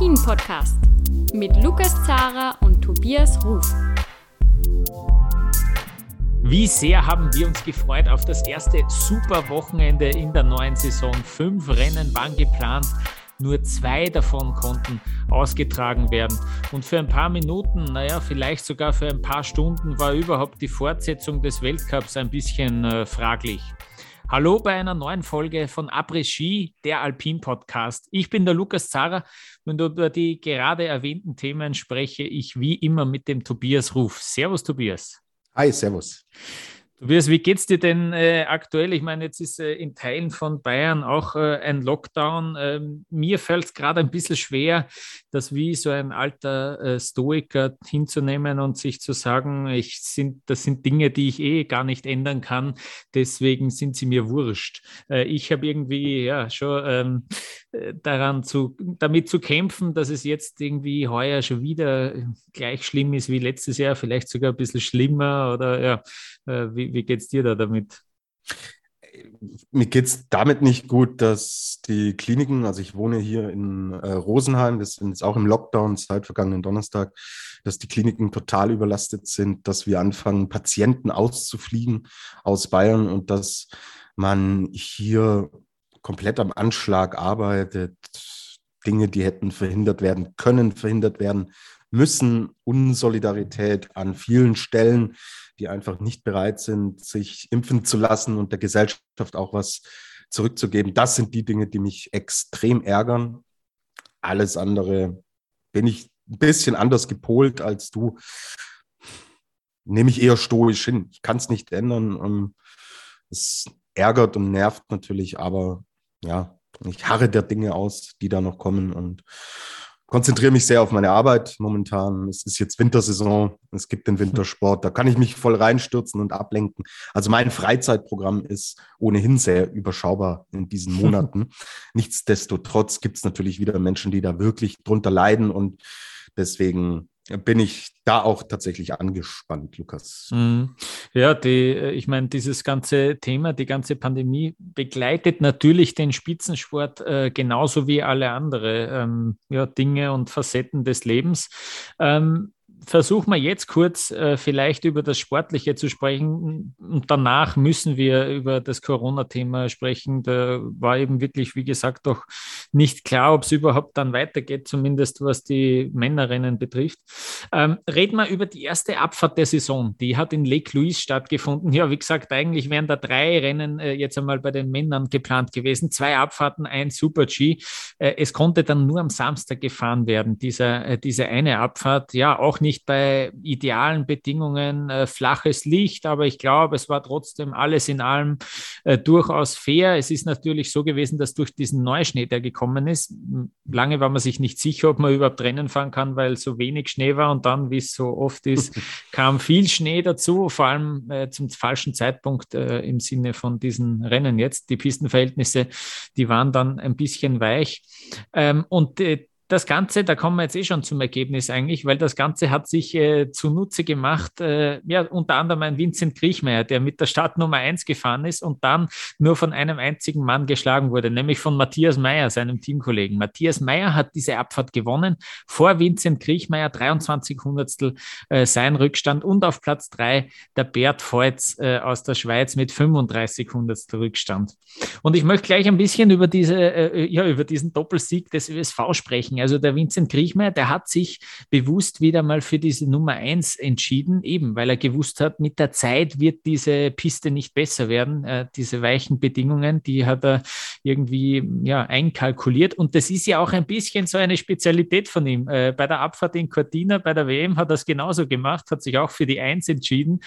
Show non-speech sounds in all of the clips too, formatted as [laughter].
Après-Ski, der Alpin-Podcast mit Lukas Zara und Tobias Ruf. Wie sehr haben wir uns gefreut auf das erste Superwochenende in der neuen Saison. Fünf Rennen waren geplant. Nur zwei davon konnten ausgetragen werden. Und für ein paar Minuten, naja, vielleicht sogar für ein paar Stunden war überhaupt die Fortsetzung des Weltcups ein bisschen äh, fraglich. Hallo bei einer neuen Folge von Après Ski, der Alpin Podcast. Ich bin der Lukas Zara und über die gerade erwähnten Themen spreche ich wie immer mit dem Tobias Ruf. Servus, Tobias. Hi, servus. Tobias, wie geht's dir denn äh, aktuell? Ich meine, jetzt ist äh, in Teilen von Bayern auch äh, ein Lockdown. Ähm, mir fällt es gerade ein bisschen schwer, das wie so ein alter äh, Stoiker hinzunehmen und sich zu sagen, ich sind, das sind Dinge, die ich eh gar nicht ändern kann, deswegen sind sie mir wurscht. Äh, ich habe irgendwie ja schon ähm, äh, daran zu, damit zu kämpfen, dass es jetzt irgendwie heuer schon wieder gleich schlimm ist wie letztes Jahr, vielleicht sogar ein bisschen schlimmer oder ja, wie, wie, geht es dir da damit? Mir geht es damit nicht gut, dass die Kliniken, also ich wohne hier in äh, Rosenheim, wir sind jetzt auch im Lockdown seit vergangenen Donnerstag, dass die Kliniken total überlastet sind, dass wir anfangen, Patienten auszufliegen aus Bayern und dass man hier komplett am Anschlag arbeitet. Dinge, die hätten verhindert werden können, verhindert werden müssen. Unsolidarität an vielen Stellen die einfach nicht bereit sind, sich impfen zu lassen und der Gesellschaft auch was zurückzugeben. Das sind die Dinge, die mich extrem ärgern. Alles andere bin ich ein bisschen anders gepolt als du. Nehme ich eher stoisch hin. Ich kann es nicht ändern. Ähm, es ärgert und nervt natürlich, aber ja, ich harre der Dinge aus, die da noch kommen und konzentriere mich sehr auf meine Arbeit momentan. Es ist jetzt Wintersaison, es gibt den Wintersport, da kann ich mich voll reinstürzen und ablenken. Also mein Freizeitprogramm ist ohnehin sehr überschaubar in diesen Monaten. [laughs] Nichtsdestotrotz gibt es natürlich wieder Menschen, die da wirklich drunter leiden und deswegen bin ich da auch tatsächlich angespannt, Lukas. Mhm. Ja, die, äh, ich meine, dieses ganze Thema, die ganze Pandemie begleitet natürlich den Spitzensport äh, genauso wie alle andere ähm, ja, Dinge und Facetten des Lebens. Ähm, versuchen wir jetzt kurz äh, vielleicht über das Sportliche zu sprechen und danach müssen wir über das Corona-Thema sprechen. Da war eben wirklich, wie gesagt, doch nicht klar, ob es überhaupt dann weitergeht, zumindest was die Männerrennen betrifft. Ähm, reden wir über die erste Abfahrt der Saison. Die hat in Lake Louise stattgefunden. Ja, wie gesagt, eigentlich wären da drei Rennen äh, jetzt einmal bei den Männern geplant gewesen. Zwei Abfahrten, ein Super-G. Äh, es konnte dann nur am Samstag gefahren werden, dieser, äh, diese eine Abfahrt. Ja, auch nicht bei idealen Bedingungen äh, flaches Licht, aber ich glaube, es war trotzdem alles in allem äh, durchaus fair. Es ist natürlich so gewesen, dass durch diesen Neuschnee, der gekommen ist, lange war man sich nicht sicher, ob man überhaupt Rennen fahren kann, weil so wenig Schnee war und dann, wie es so oft ist, [laughs] kam viel Schnee dazu, vor allem äh, zum falschen Zeitpunkt äh, im Sinne von diesen Rennen jetzt. Die Pistenverhältnisse, die waren dann ein bisschen weich. Ähm, und äh, das Ganze, da kommen wir jetzt eh schon zum Ergebnis eigentlich, weil das Ganze hat sich äh, zunutze gemacht, äh, ja, unter anderem ein Vincent Kriechmeier, der mit der Startnummer 1 gefahren ist und dann nur von einem einzigen Mann geschlagen wurde, nämlich von Matthias Meyer, seinem Teamkollegen. Matthias Meyer hat diese Abfahrt gewonnen, vor Vincent Kriechmeier, 23 Hundertstel äh, sein Rückstand und auf Platz 3 der Bert Feutz äh, aus der Schweiz mit 35 Hundertstel Rückstand. Und ich möchte gleich ein bisschen über diese, äh, ja, über diesen Doppelsieg des ÖSV sprechen. Also der Vincent Kriechmeier, der hat sich bewusst wieder mal für diese Nummer eins entschieden, eben weil er gewusst hat, mit der Zeit wird diese Piste nicht besser werden. Äh, diese weichen Bedingungen, die hat er irgendwie ja, einkalkuliert. Und das ist ja auch ein bisschen so eine Spezialität von ihm. Äh, bei der Abfahrt in Cortina, bei der WM hat er es genauso gemacht, hat sich auch für die Eins entschieden.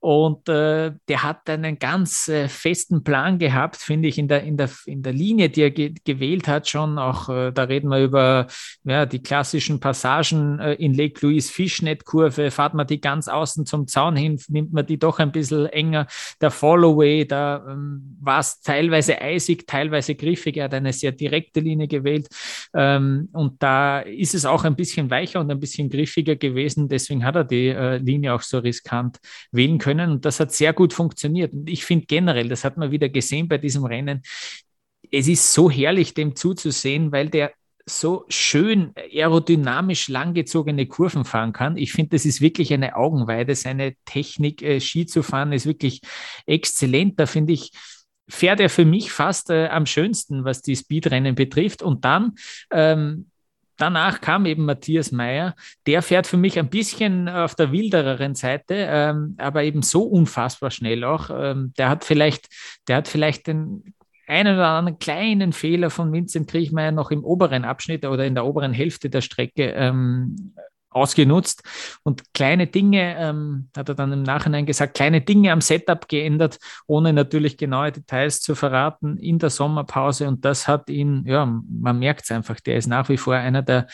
Und äh, der hat einen ganz äh, festen Plan gehabt, finde ich, in der, in, der, in der Linie, die er ge gewählt hat, schon auch, äh, da reden wir über ja, die klassischen Passagen äh, in Lake Louise Fischnet-Kurve, fahrt man die ganz außen zum Zaun hin, nimmt man die doch ein bisschen enger. Der Followway, da ähm, war es teilweise eisig, teilweise griffig. Er hat eine sehr direkte Linie gewählt. Ähm, und da ist es auch ein bisschen weicher und ein bisschen griffiger gewesen. Deswegen hat er die äh, Linie auch so riskant wählen können. Und das hat sehr gut funktioniert. Und ich finde generell, das hat man wieder gesehen bei diesem Rennen, es ist so herrlich, dem zuzusehen, weil der so schön aerodynamisch langgezogene Kurven fahren kann. Ich finde, das ist wirklich eine Augenweide. Seine Technik, äh, Ski zu fahren, ist wirklich exzellent. Da finde ich, fährt er für mich fast äh, am schönsten, was die Speedrennen betrifft. Und dann ähm, danach kam eben Matthias Meyer. Der fährt für mich ein bisschen auf der wildereren Seite, ähm, aber eben so unfassbar schnell auch. Ähm, der hat vielleicht, der hat vielleicht den einen oder anderen kleinen Fehler von Vincent Kriechmeier noch im oberen Abschnitt oder in der oberen Hälfte der Strecke ähm, ausgenutzt. Und kleine Dinge, ähm, hat er dann im Nachhinein gesagt, kleine Dinge am Setup geändert, ohne natürlich genaue Details zu verraten in der Sommerpause. Und das hat ihn, ja, man merkt es einfach, der ist nach wie vor einer der,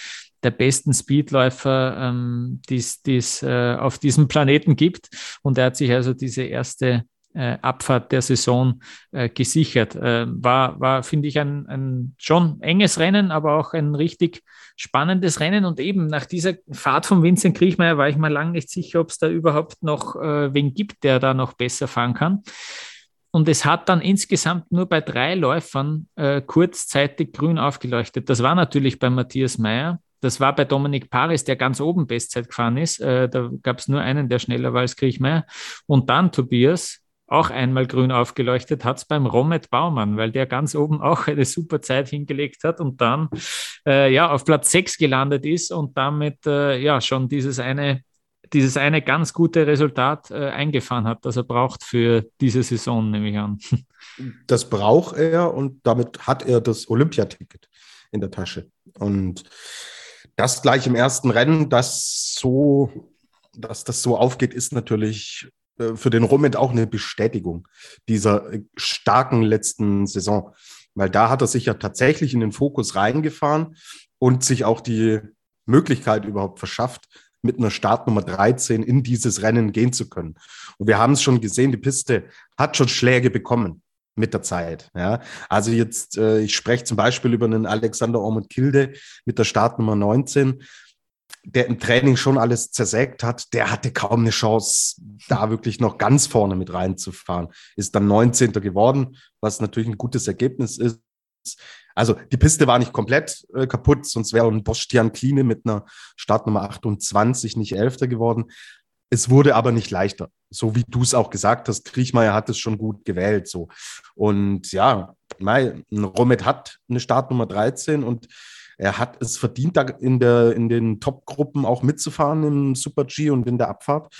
der besten Speedläufer, ähm, die es äh, auf diesem Planeten gibt. Und er hat sich also diese erste äh, Abfahrt der Saison äh, gesichert. Äh, war, war finde ich, ein, ein schon enges Rennen, aber auch ein richtig spannendes Rennen. Und eben nach dieser Fahrt von Vincent Kriechmeier war ich mal lange nicht sicher, ob es da überhaupt noch äh, wen gibt, der da noch besser fahren kann. Und es hat dann insgesamt nur bei drei Läufern äh, kurzzeitig grün aufgeleuchtet. Das war natürlich bei Matthias Meyer, das war bei Dominik Paris, der ganz oben Bestzeit gefahren ist. Äh, da gab es nur einen, der schneller war als Kriechmeier. Und dann Tobias, auch einmal grün aufgeleuchtet hat es beim Romet Baumann, weil der ganz oben auch eine super Zeit hingelegt hat und dann äh, ja auf Platz 6 gelandet ist und damit äh, ja schon dieses eine, dieses eine ganz gute Resultat äh, eingefahren hat, das er braucht für diese Saison, nehme ich an. [laughs] Das braucht er und damit hat er das Olympiaticket in der Tasche. Und das gleich im ersten Rennen, das so, dass das so aufgeht, ist natürlich für den Rummet auch eine Bestätigung dieser starken letzten Saison. Weil da hat er sich ja tatsächlich in den Fokus reingefahren und sich auch die Möglichkeit überhaupt verschafft, mit einer Startnummer 13 in dieses Rennen gehen zu können. Und wir haben es schon gesehen, die Piste hat schon Schläge bekommen mit der Zeit. Ja. Also jetzt, äh, ich spreche zum Beispiel über einen Alexander Ormond Kilde mit der Startnummer 19 der im Training schon alles zersägt hat, der hatte kaum eine Chance, da wirklich noch ganz vorne mit reinzufahren. Ist dann 19. geworden, was natürlich ein gutes Ergebnis ist. Also die Piste war nicht komplett äh, kaputt, sonst wäre ein Bostian Kline mit einer Startnummer 28 nicht Elfter geworden. Es wurde aber nicht leichter, so wie du es auch gesagt hast. Kriechmeier hat es schon gut gewählt. So. Und ja, Romet hat eine Startnummer 13 und er hat es verdient, da in, der, in den Top-Gruppen auch mitzufahren im Super-G und in der Abfahrt.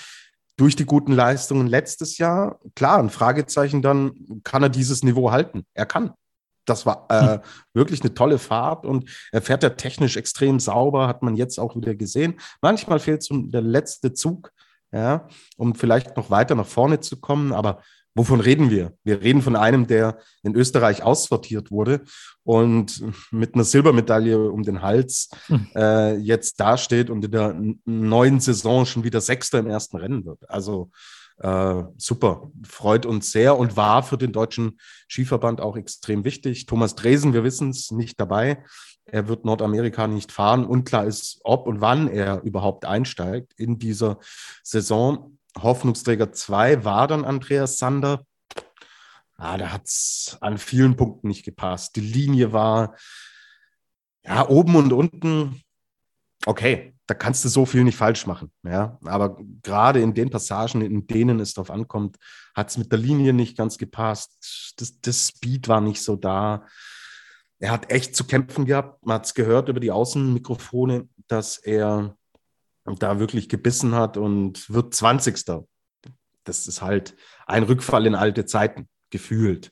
Durch die guten Leistungen letztes Jahr, klar, ein Fragezeichen dann, kann er dieses Niveau halten? Er kann. Das war äh, hm. wirklich eine tolle Fahrt und er fährt ja technisch extrem sauber, hat man jetzt auch wieder gesehen. Manchmal fehlt so der letzte Zug, ja, um vielleicht noch weiter nach vorne zu kommen, aber Wovon reden wir? Wir reden von einem, der in Österreich aussortiert wurde und mit einer Silbermedaille um den Hals hm. äh, jetzt dasteht und in der neuen Saison schon wieder Sechster im ersten Rennen wird. Also äh, super, freut uns sehr und war für den deutschen Skiverband auch extrem wichtig. Thomas Dresen, wir wissen es, nicht dabei. Er wird Nordamerika nicht fahren. Unklar ist, ob und wann er überhaupt einsteigt in dieser Saison. Hoffnungsträger 2 war dann Andreas Sander. Ah, da hat es an vielen Punkten nicht gepasst. Die Linie war ja oben und unten. Okay, da kannst du so viel nicht falsch machen. Ja, aber gerade in den Passagen, in denen es darauf ankommt, hat es mit der Linie nicht ganz gepasst. Das, das Speed war nicht so da. Er hat echt zu kämpfen gehabt. Man hat es gehört über die Außenmikrofone, dass er da wirklich gebissen hat und wird 20. Das ist halt ein Rückfall in alte Zeiten, gefühlt.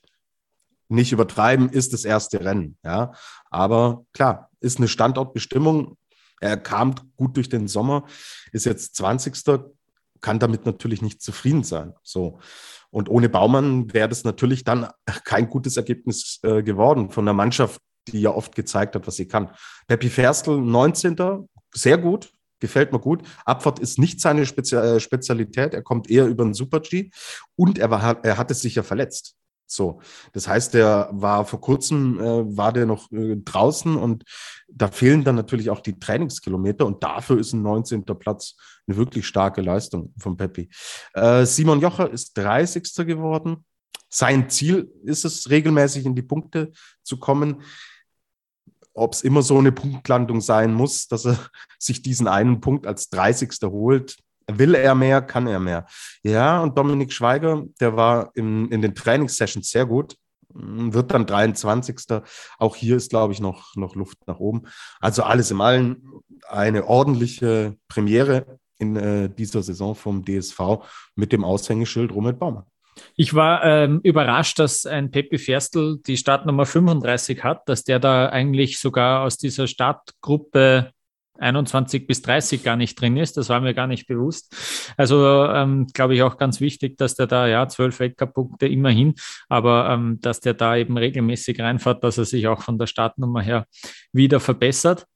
Nicht übertreiben, ist das erste Rennen, ja. Aber klar, ist eine Standortbestimmung. Er kam gut durch den Sommer, ist jetzt 20. kann damit natürlich nicht zufrieden sein. So. Und ohne Baumann wäre das natürlich dann [laughs] kein gutes Ergebnis äh, geworden von der Mannschaft, die ja oft gezeigt hat, was sie kann. Peppi Ferstl, 19. Sehr gut, gefällt mir gut. Abfahrt ist nicht seine Spezi äh, Spezialität. Er kommt eher über den Super-G und er, war, er hatte sich ja verletzt. So, das heißt, der war vor kurzem, äh, war der noch äh, draußen und da fehlen dann natürlich auch die Trainingskilometer und dafür ist ein 19. Platz eine wirklich starke Leistung von Peppi. Äh, Simon Jocher ist 30. geworden. Sein Ziel ist es, regelmäßig in die Punkte zu kommen ob es immer so eine Punktlandung sein muss, dass er [laughs] sich diesen einen Punkt als 30. holt. Will er mehr, kann er mehr. Ja, und Dominik Schweiger, der war in, in den Trainingssessions sehr gut, wird dann 23. Auch hier ist, glaube ich, noch, noch Luft nach oben. Also alles im Allen eine ordentliche Premiere in äh, dieser Saison vom DSV mit dem Aushängeschild Robert Baumann. Ich war ähm, überrascht, dass ein Pepe Ferstl die Startnummer 35 hat, dass der da eigentlich sogar aus dieser Startgruppe 21 bis 30 gar nicht drin ist. Das war mir gar nicht bewusst. Also ähm, glaube ich auch ganz wichtig, dass der da ja zwölf Weltcup-Punkte immerhin, aber ähm, dass der da eben regelmäßig reinfährt, dass er sich auch von der Startnummer her wieder verbessert.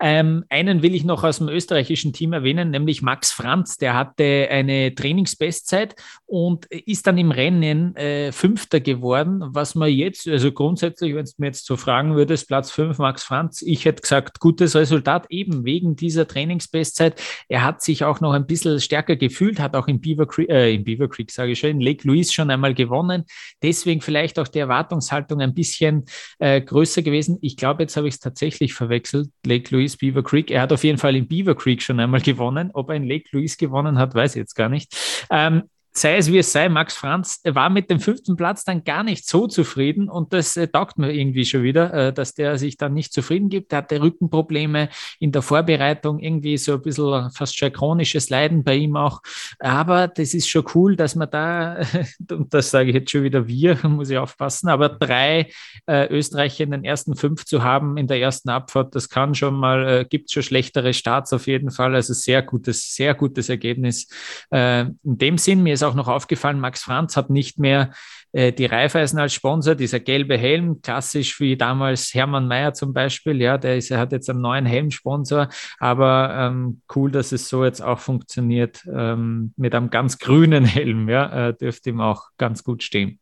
Ähm, einen will ich noch aus dem österreichischen Team erwähnen, nämlich Max Franz. Der hatte eine Trainingsbestzeit und ist dann im Rennen äh, Fünfter geworden. Was man jetzt, also grundsätzlich, wenn du mir jetzt so fragen würdest, Platz 5 Max Franz, ich hätte gesagt, gutes Resultat eben wegen dieser Trainingsbestzeit. Er hat sich auch noch ein bisschen stärker gefühlt, hat auch in Beaver Creek, äh, in Beaver Creek sage ich schon, in Lake Louise schon einmal gewonnen. Deswegen vielleicht auch die Erwartungshaltung ein bisschen äh, größer gewesen. Ich glaube, jetzt habe ich es tatsächlich verwechselt. Lake Louise, Beaver Creek. Er hat auf jeden Fall in Beaver Creek schon einmal gewonnen. Ob er in Lake Louise gewonnen hat, weiß ich jetzt gar nicht. Ähm, sei es wie es sei, Max Franz war mit dem fünften Platz dann gar nicht so zufrieden und das äh, taugt mir irgendwie schon wieder, äh, dass der sich dann nicht zufrieden gibt. Er hatte Rückenprobleme in der Vorbereitung, irgendwie so ein bisschen fast schon chronisches Leiden bei ihm auch. Aber das ist schon cool, dass man da, [laughs] und das sage ich jetzt schon wieder wir, [laughs] muss ich aufpassen, aber drei äh, Österreicher in den ersten fünf zu haben in der ersten Abfahrt, das kann schon mal, äh, gibt schon schlechtere Starts auf jeden Fall. Also sehr gutes, sehr gutes Ergebnis. Äh, in dem Sinn, mir ist auch noch aufgefallen, Max Franz hat nicht mehr die Raiffeisen als Sponsor, dieser gelbe Helm, klassisch wie damals Hermann Mayer zum Beispiel, ja, der ist, er hat jetzt einen neuen Helmsponsor, aber ähm, cool, dass es so jetzt auch funktioniert ähm, mit einem ganz grünen Helm, ja, äh, dürfte ihm auch ganz gut stehen.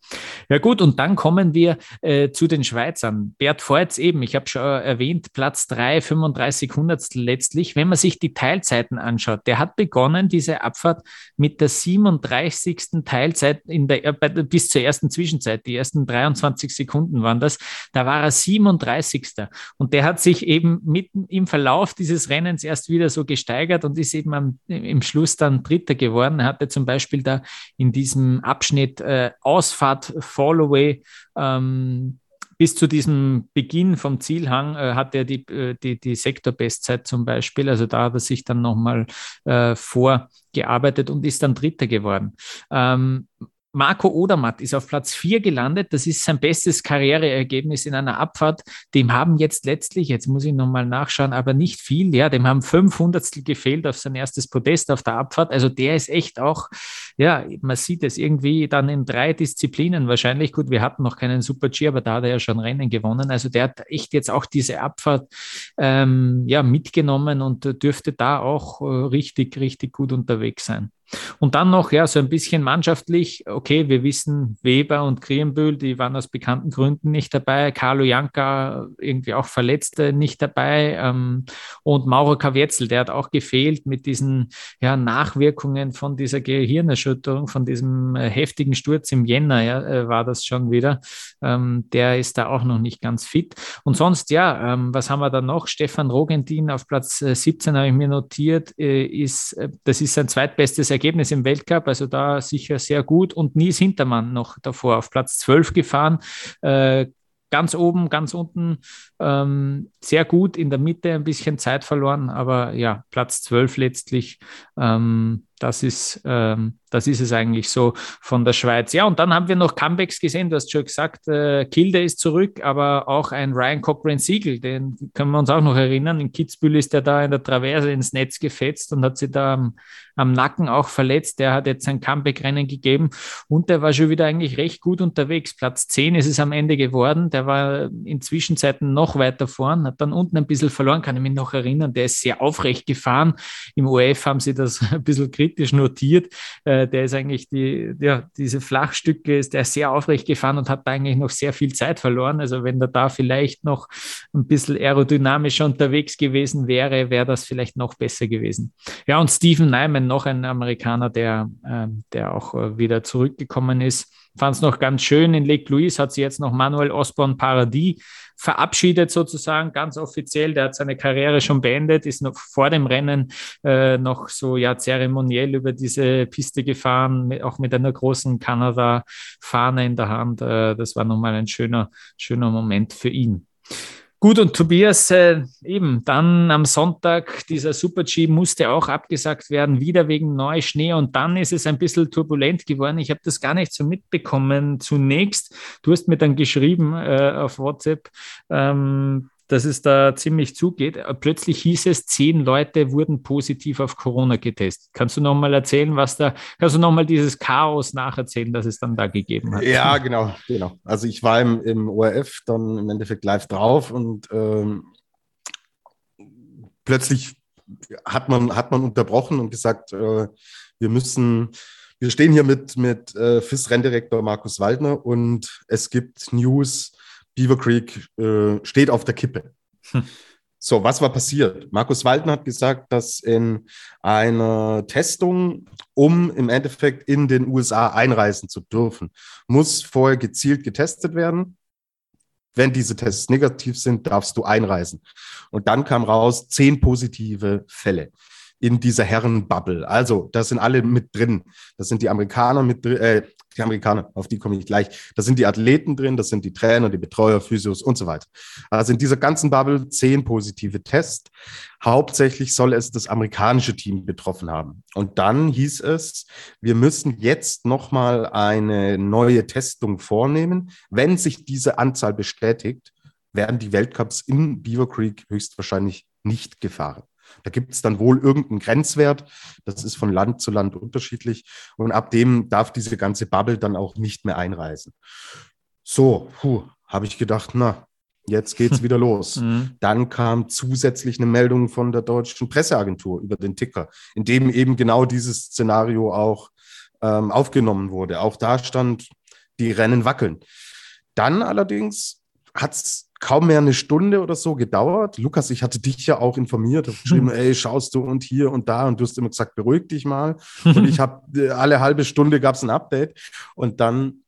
Ja gut, und dann kommen wir äh, zu den Schweizern. Bert Voits eben, ich habe schon erwähnt, Platz 3, 35 Hundertstel letztlich. Wenn man sich die Teilzeiten anschaut, der hat begonnen, diese Abfahrt mit der 37. Teilzeit in der, bis zur ersten Zwischenzeit. Die ersten 23 Sekunden waren das. Da war er 37. Und der hat sich eben mitten im Verlauf dieses Rennens erst wieder so gesteigert und ist eben am, im Schluss dann Dritter geworden. Er hatte zum Beispiel da in diesem Abschnitt äh, Ausfahrt Fallaway ähm, bis zu diesem Beginn vom Zielhang äh, hat er die, äh, die, die Sektorbestzeit zum Beispiel. Also da hat er sich dann nochmal äh, vorgearbeitet und ist dann Dritter geworden. Ähm, Marco Odermatt ist auf Platz 4 gelandet. Das ist sein bestes Karriereergebnis in einer Abfahrt. Dem haben jetzt letztlich, jetzt muss ich nochmal nachschauen, aber nicht viel. Ja, dem haben 500 gefehlt auf sein erstes Podest auf der Abfahrt. Also der ist echt auch, ja, man sieht es irgendwie dann in drei Disziplinen wahrscheinlich. Gut, wir hatten noch keinen Super G, aber da hat er ja schon Rennen gewonnen. Also der hat echt jetzt auch diese Abfahrt ähm, ja, mitgenommen und dürfte da auch äh, richtig, richtig gut unterwegs sein. Und dann noch, ja, so ein bisschen mannschaftlich. Okay, wir wissen, Weber und Krienbühl, die waren aus bekannten Gründen nicht dabei. Carlo Janka irgendwie auch verletzt nicht dabei. Ähm, und Mauro Kavietzel, der hat auch gefehlt mit diesen ja, Nachwirkungen von dieser Gehirnerschütterung, von diesem äh, heftigen Sturz im Jänner, ja, äh, war das schon wieder. Ähm, der ist da auch noch nicht ganz fit. Und sonst, ja, ähm, was haben wir da noch? Stefan Rogentin auf Platz 17 äh, habe ich mir notiert, ist, das ist sein zweitbestes Ergebnis im Weltcup, also da sicher sehr gut. Und Nies Hintermann noch davor auf Platz 12 gefahren. Äh, ganz oben, ganz unten ähm, sehr gut, in der Mitte ein bisschen Zeit verloren, aber ja, Platz 12 letztlich. Ähm, das ist, ähm, das ist es eigentlich so von der Schweiz. Ja, und dann haben wir noch Comebacks gesehen. Du hast schon gesagt, äh, Kilde ist zurück, aber auch ein Ryan Cochran Siegel, den können wir uns auch noch erinnern. In Kitzbühel ist er da in der Traverse ins Netz gefetzt und hat sich da am, am Nacken auch verletzt. Der hat jetzt ein Comeback-Rennen gegeben und der war schon wieder eigentlich recht gut unterwegs. Platz 10 ist es am Ende geworden. Der war in Zwischenzeiten noch weiter vorn, hat dann unten ein bisschen verloren, kann ich mich noch erinnern. Der ist sehr aufrecht gefahren. Im OF haben sie das [laughs] ein bisschen kritisch notiert. Äh, der ist eigentlich die, ja, diese Flachstücke ist der sehr aufrecht gefahren und hat eigentlich noch sehr viel Zeit verloren. Also wenn er da vielleicht noch ein bisschen aerodynamischer unterwegs gewesen wäre, wäre das vielleicht noch besser gewesen. Ja, und Stephen Nyman, noch ein Amerikaner, der, äh, der auch äh, wieder zurückgekommen ist fand es noch ganz schön. In Lake Louise hat sie jetzt noch Manuel Osborne Paradis verabschiedet sozusagen, ganz offiziell. Der hat seine Karriere schon beendet, ist noch vor dem Rennen äh, noch so ja zeremoniell über diese Piste gefahren, mit, auch mit einer großen Kanada-Fahne in der Hand. Äh, das war nochmal ein schöner, schöner Moment für ihn. Gut, und Tobias, äh, eben dann am Sonntag, dieser Super-G musste auch abgesagt werden, wieder wegen Neuschnee. Und dann ist es ein bisschen turbulent geworden. Ich habe das gar nicht so mitbekommen zunächst. Du hast mir dann geschrieben äh, auf WhatsApp, ähm, dass es da ziemlich zugeht. Plötzlich hieß es, zehn Leute wurden positiv auf Corona getestet. Kannst du nochmal erzählen, was da, kannst du nochmal dieses Chaos nacherzählen, das es dann da gegeben hat? Ja, genau, genau. Also ich war im, im ORF dann im Endeffekt live drauf und ähm, plötzlich hat man, hat man unterbrochen und gesagt, äh, wir müssen, wir stehen hier mit, mit äh, FIS-Renndirektor Markus Waldner und es gibt News, Beaver Creek äh, steht auf der Kippe. Hm. So, was war passiert? Markus Walden hat gesagt, dass in einer Testung, um im Endeffekt in den USA einreisen zu dürfen, muss vorher gezielt getestet werden. Wenn diese Tests negativ sind, darfst du einreisen. Und dann kam raus zehn positive Fälle in dieser Herrenbubble. Also, da sind alle mit drin. Das sind die Amerikaner mit drin, äh, die Amerikaner, auf die komme ich gleich. Da sind die Athleten drin, das sind die Trainer, die Betreuer, Physios und so weiter. Also in dieser ganzen Bubble zehn positive Tests. Hauptsächlich soll es das amerikanische Team betroffen haben. Und dann hieß es, wir müssen jetzt nochmal eine neue Testung vornehmen. Wenn sich diese Anzahl bestätigt, werden die Weltcups in Beaver Creek höchstwahrscheinlich nicht gefahren. Da gibt es dann wohl irgendeinen Grenzwert. Das ist von Land zu Land unterschiedlich. Und ab dem darf diese ganze Bubble dann auch nicht mehr einreisen. So, habe ich gedacht, na, jetzt geht's [laughs] wieder los. Mhm. Dann kam zusätzlich eine Meldung von der deutschen Presseagentur über den Ticker, in dem eben genau dieses Szenario auch ähm, aufgenommen wurde. Auch da stand, die Rennen wackeln. Dann allerdings hat es kaum mehr eine Stunde oder so gedauert. Lukas, ich hatte dich ja auch informiert, habe geschrieben, hm. ey, schaust du und hier und da und du hast immer gesagt, beruhig dich mal. [laughs] Und ich habe äh, alle halbe Stunde gab es ein Update und dann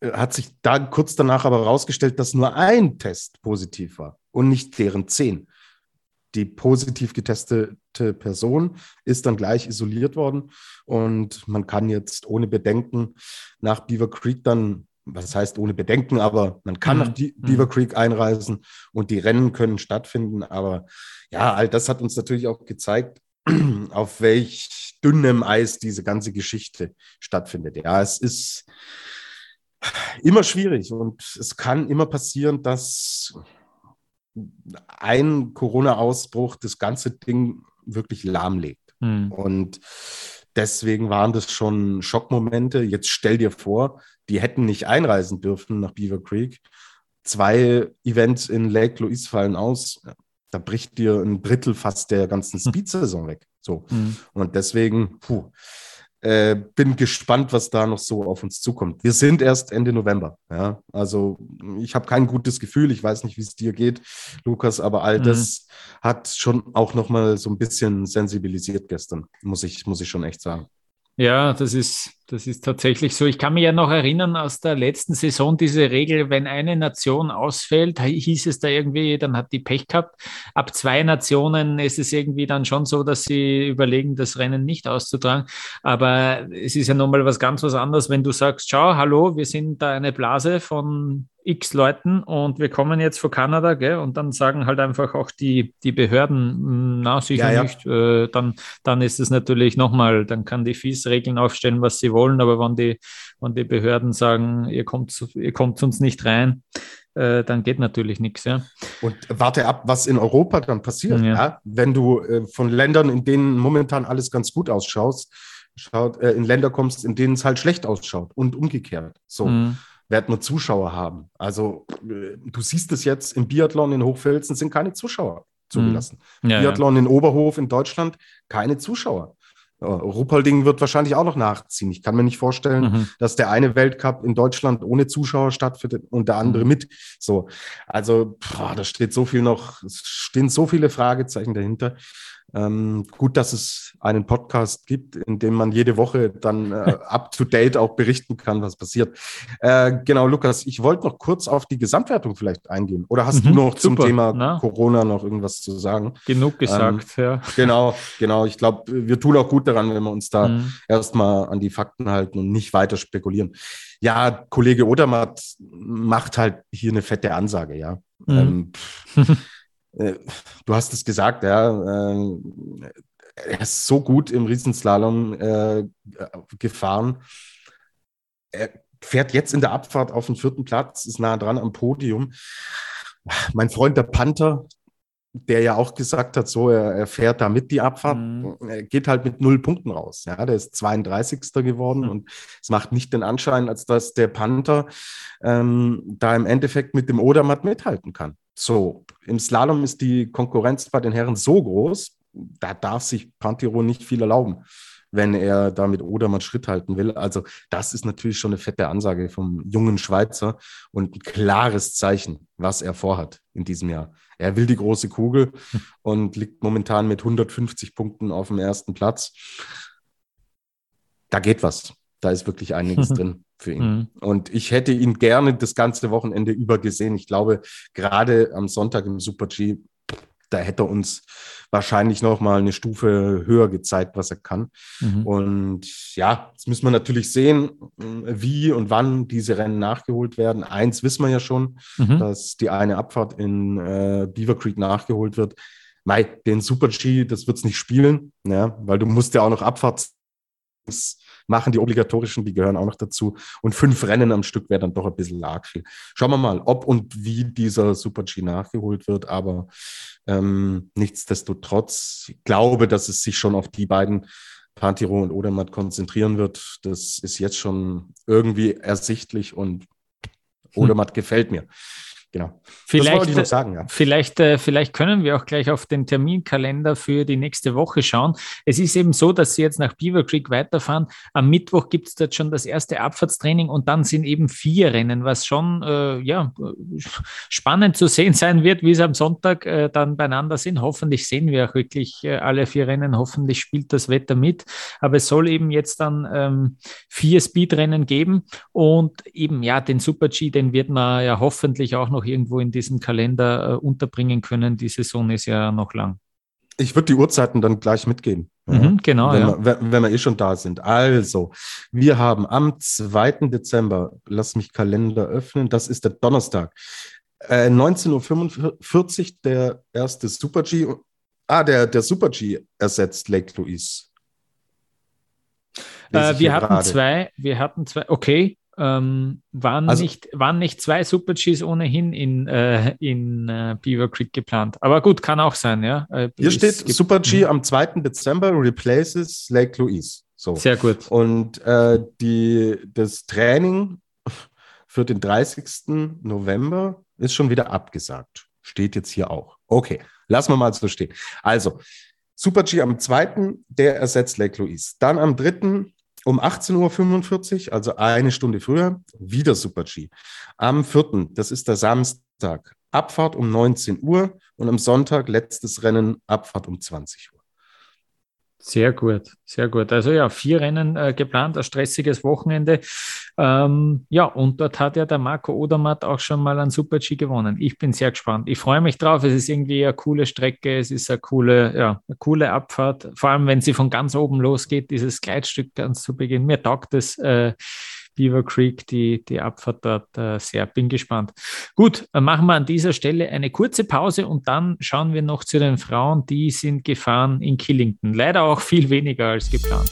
äh, hat sich da kurz danach aber herausgestellt, dass nur ein Test positiv war und nicht deren zehn. Die positiv getestete Person ist dann gleich isoliert worden und man kann jetzt ohne Bedenken nach Beaver Creek dann was heißt ohne Bedenken, aber man kann mhm. nach mhm. Beaver Creek einreisen und die Rennen können stattfinden. Aber ja, all das hat uns natürlich auch gezeigt, [clears throat] auf welch dünnem Eis diese ganze Geschichte stattfindet. Ja, es ist immer schwierig und es kann immer passieren, dass ein Corona-Ausbruch das ganze Ding wirklich lahmlegt. Mhm. Und deswegen waren das schon Schockmomente. Jetzt stell dir vor, die hätten nicht einreisen dürfen nach Beaver Creek. Zwei Events in Lake Louise fallen aus. Da bricht dir ein Drittel fast der ganzen hm. Speed-Saison weg. So. Mhm. Und deswegen, puh, äh, bin gespannt, was da noch so auf uns zukommt. Wir sind erst Ende November. Ja? Also ich habe kein gutes Gefühl. Ich weiß nicht, wie es dir geht, Lukas, aber all mhm. das hat schon auch noch mal so ein bisschen sensibilisiert gestern, muss ich, muss ich schon echt sagen. Ja, das ist, das ist tatsächlich so. Ich kann mich ja noch erinnern aus der letzten Saison diese Regel, wenn eine Nation ausfällt, hieß es da irgendwie, dann hat die Pech gehabt. Ab zwei Nationen ist es irgendwie dann schon so, dass sie überlegen, das Rennen nicht auszutragen. Aber es ist ja nochmal was ganz was anderes, wenn du sagst, schau, hallo, wir sind da eine Blase von x Leuten und wir kommen jetzt von Kanada, gell? Und dann sagen halt einfach auch die, die Behörden, hm, na, sicher ja, ja. nicht, äh, dann, dann ist es natürlich nochmal, dann kann die FIS Regeln aufstellen, was sie wollen, aber wenn die, wenn die Behörden sagen, ihr kommt, ihr kommt uns nicht rein, äh, dann geht natürlich nichts, ja. Und warte ab, was in Europa dann passiert, ja. Wenn du äh, von Ländern, in denen momentan alles ganz gut ausschaust, schaut, äh, in Länder kommst, in denen es halt schlecht ausschaut und umgekehrt. So. Mhm werden wir Zuschauer haben. Also äh, du siehst es jetzt im Biathlon in Hochfelsen sind keine Zuschauer zugelassen. Mhm. Ja, Biathlon ja. in Oberhof in Deutschland keine Zuschauer. Ruppolding wird wahrscheinlich auch noch nachziehen. Ich kann mir nicht vorstellen, mhm. dass der eine Weltcup in Deutschland ohne Zuschauer stattfindet und der andere mhm. mit. So, also boah, da steht so viel noch, stehen so viele Fragezeichen dahinter. Ähm, gut, dass es einen Podcast gibt, in dem man jede Woche dann äh, [laughs] up to date auch berichten kann, was passiert. Äh, genau, Lukas, ich wollte noch kurz auf die Gesamtwertung vielleicht eingehen. Oder hast mhm, du noch super, zum Thema na? Corona noch irgendwas zu sagen? Genug gesagt, ähm, ja. Genau, genau. Ich glaube, wir tun auch gut daran, wenn wir uns da mhm. erstmal an die Fakten halten und nicht weiter spekulieren. Ja, Kollege Odermatt macht halt hier eine fette Ansage, ja. Mhm. Ähm, [laughs] Äh, du hast es gesagt, ja, äh, er ist so gut im Riesenslalom äh, gefahren. Er fährt jetzt in der Abfahrt auf den vierten Platz, ist nah dran am Podium. Mein Freund der Panther, der ja auch gesagt hat, so, er, er fährt da mit die Abfahrt, mhm. er geht halt mit null Punkten raus. Ja, der ist 32. geworden mhm. und es macht nicht den Anschein, als dass der Panther ähm, da im Endeffekt mit dem Odermatt mithalten kann. So, im Slalom ist die Konkurrenz bei den Herren so groß, da darf sich Pantiro nicht viel erlauben, wenn er da mit Odermann Schritt halten will. Also, das ist natürlich schon eine fette Ansage vom jungen Schweizer und ein klares Zeichen, was er vorhat in diesem Jahr. Er will die große Kugel und liegt momentan mit 150 Punkten auf dem ersten Platz. Da geht was. Da ist wirklich einiges drin für ihn. Mhm. Und ich hätte ihn gerne das ganze Wochenende über gesehen. Ich glaube, gerade am Sonntag im Super G, da hätte er uns wahrscheinlich noch mal eine Stufe höher gezeigt, was er kann. Mhm. Und ja, jetzt müssen wir natürlich sehen, wie und wann diese Rennen nachgeholt werden. Eins wissen wir ja schon, mhm. dass die eine Abfahrt in äh, Beaver Creek nachgeholt wird. Mei, den Super G, das wird es nicht spielen, ja, weil du musst ja auch noch Abfahrts machen, die obligatorischen, die gehören auch noch dazu. Und fünf Rennen am Stück wäre dann doch ein bisschen arg viel. Schauen wir mal, ob und wie dieser Super G nachgeholt wird. Aber ähm, nichtsdestotrotz, ich glaube, dass es sich schon auf die beiden Pantiro und Odermatt konzentrieren wird. Das ist jetzt schon irgendwie ersichtlich und hm. Odermatt hm. gefällt mir. Genau. Vielleicht, sagen, ja. vielleicht, äh, vielleicht können wir auch gleich auf den Terminkalender für die nächste Woche schauen. Es ist eben so, dass Sie jetzt nach Beaver Creek weiterfahren. Am Mittwoch gibt es dort schon das erste Abfahrtstraining und dann sind eben vier Rennen, was schon äh, ja, [laughs] spannend zu sehen sein wird, wie es am Sonntag äh, dann beieinander sind. Hoffentlich sehen wir auch wirklich äh, alle vier Rennen. Hoffentlich spielt das Wetter mit. Aber es soll eben jetzt dann ähm, vier Speedrennen geben und eben ja, den Super G, den wird man ja hoffentlich auch noch noch irgendwo in diesem Kalender äh, unterbringen können. Die Saison ist ja noch lang. Ich würde die Uhrzeiten dann gleich mitgeben. Mhm, genau, wenn, ja. wir, wenn wir eh schon da sind. Also, wir haben am 2. Dezember, lass mich Kalender öffnen, das ist der Donnerstag, äh, 19.45 Uhr der erste Super G. Ah, der, der Super G ersetzt Lake Louise. Äh, wir hatten gerade. zwei, wir hatten zwei, okay, ähm, waren, also, nicht, waren nicht zwei Super Gs ohnehin in, äh, in äh, Beaver Creek geplant? Aber gut, kann auch sein, ja. Äh, Hier steht Super G am 2. Dezember replaces Lake Louise. So. Sehr gut. Und äh, die, das Training für den 30. November ist schon wieder abgesagt. Steht jetzt hier auch. Okay, lassen wir mal so stehen. Also, Super G am 2., der ersetzt Lake Louise. Dann am 3 um 18.45 Uhr, also eine Stunde früher, wieder Super G. Am 4., das ist der Samstag, Abfahrt um 19 Uhr und am Sonntag letztes Rennen, Abfahrt um 20 Uhr. Sehr gut, sehr gut. Also ja, vier Rennen äh, geplant, ein stressiges Wochenende. Ähm, ja, und dort hat ja der Marco Odermatt auch schon mal ein Super-G gewonnen. Ich bin sehr gespannt. Ich freue mich drauf. Es ist irgendwie eine coole Strecke, es ist eine coole, ja, eine coole Abfahrt. Vor allem, wenn sie von ganz oben losgeht, dieses Gleitstück ganz zu Beginn. Mir taugt es. Äh, Beaver Creek, die, die Abfahrt dort äh, sehr. Bin gespannt. Gut, machen wir an dieser Stelle eine kurze Pause und dann schauen wir noch zu den Frauen, die sind gefahren in Killington. Leider auch viel weniger als geplant.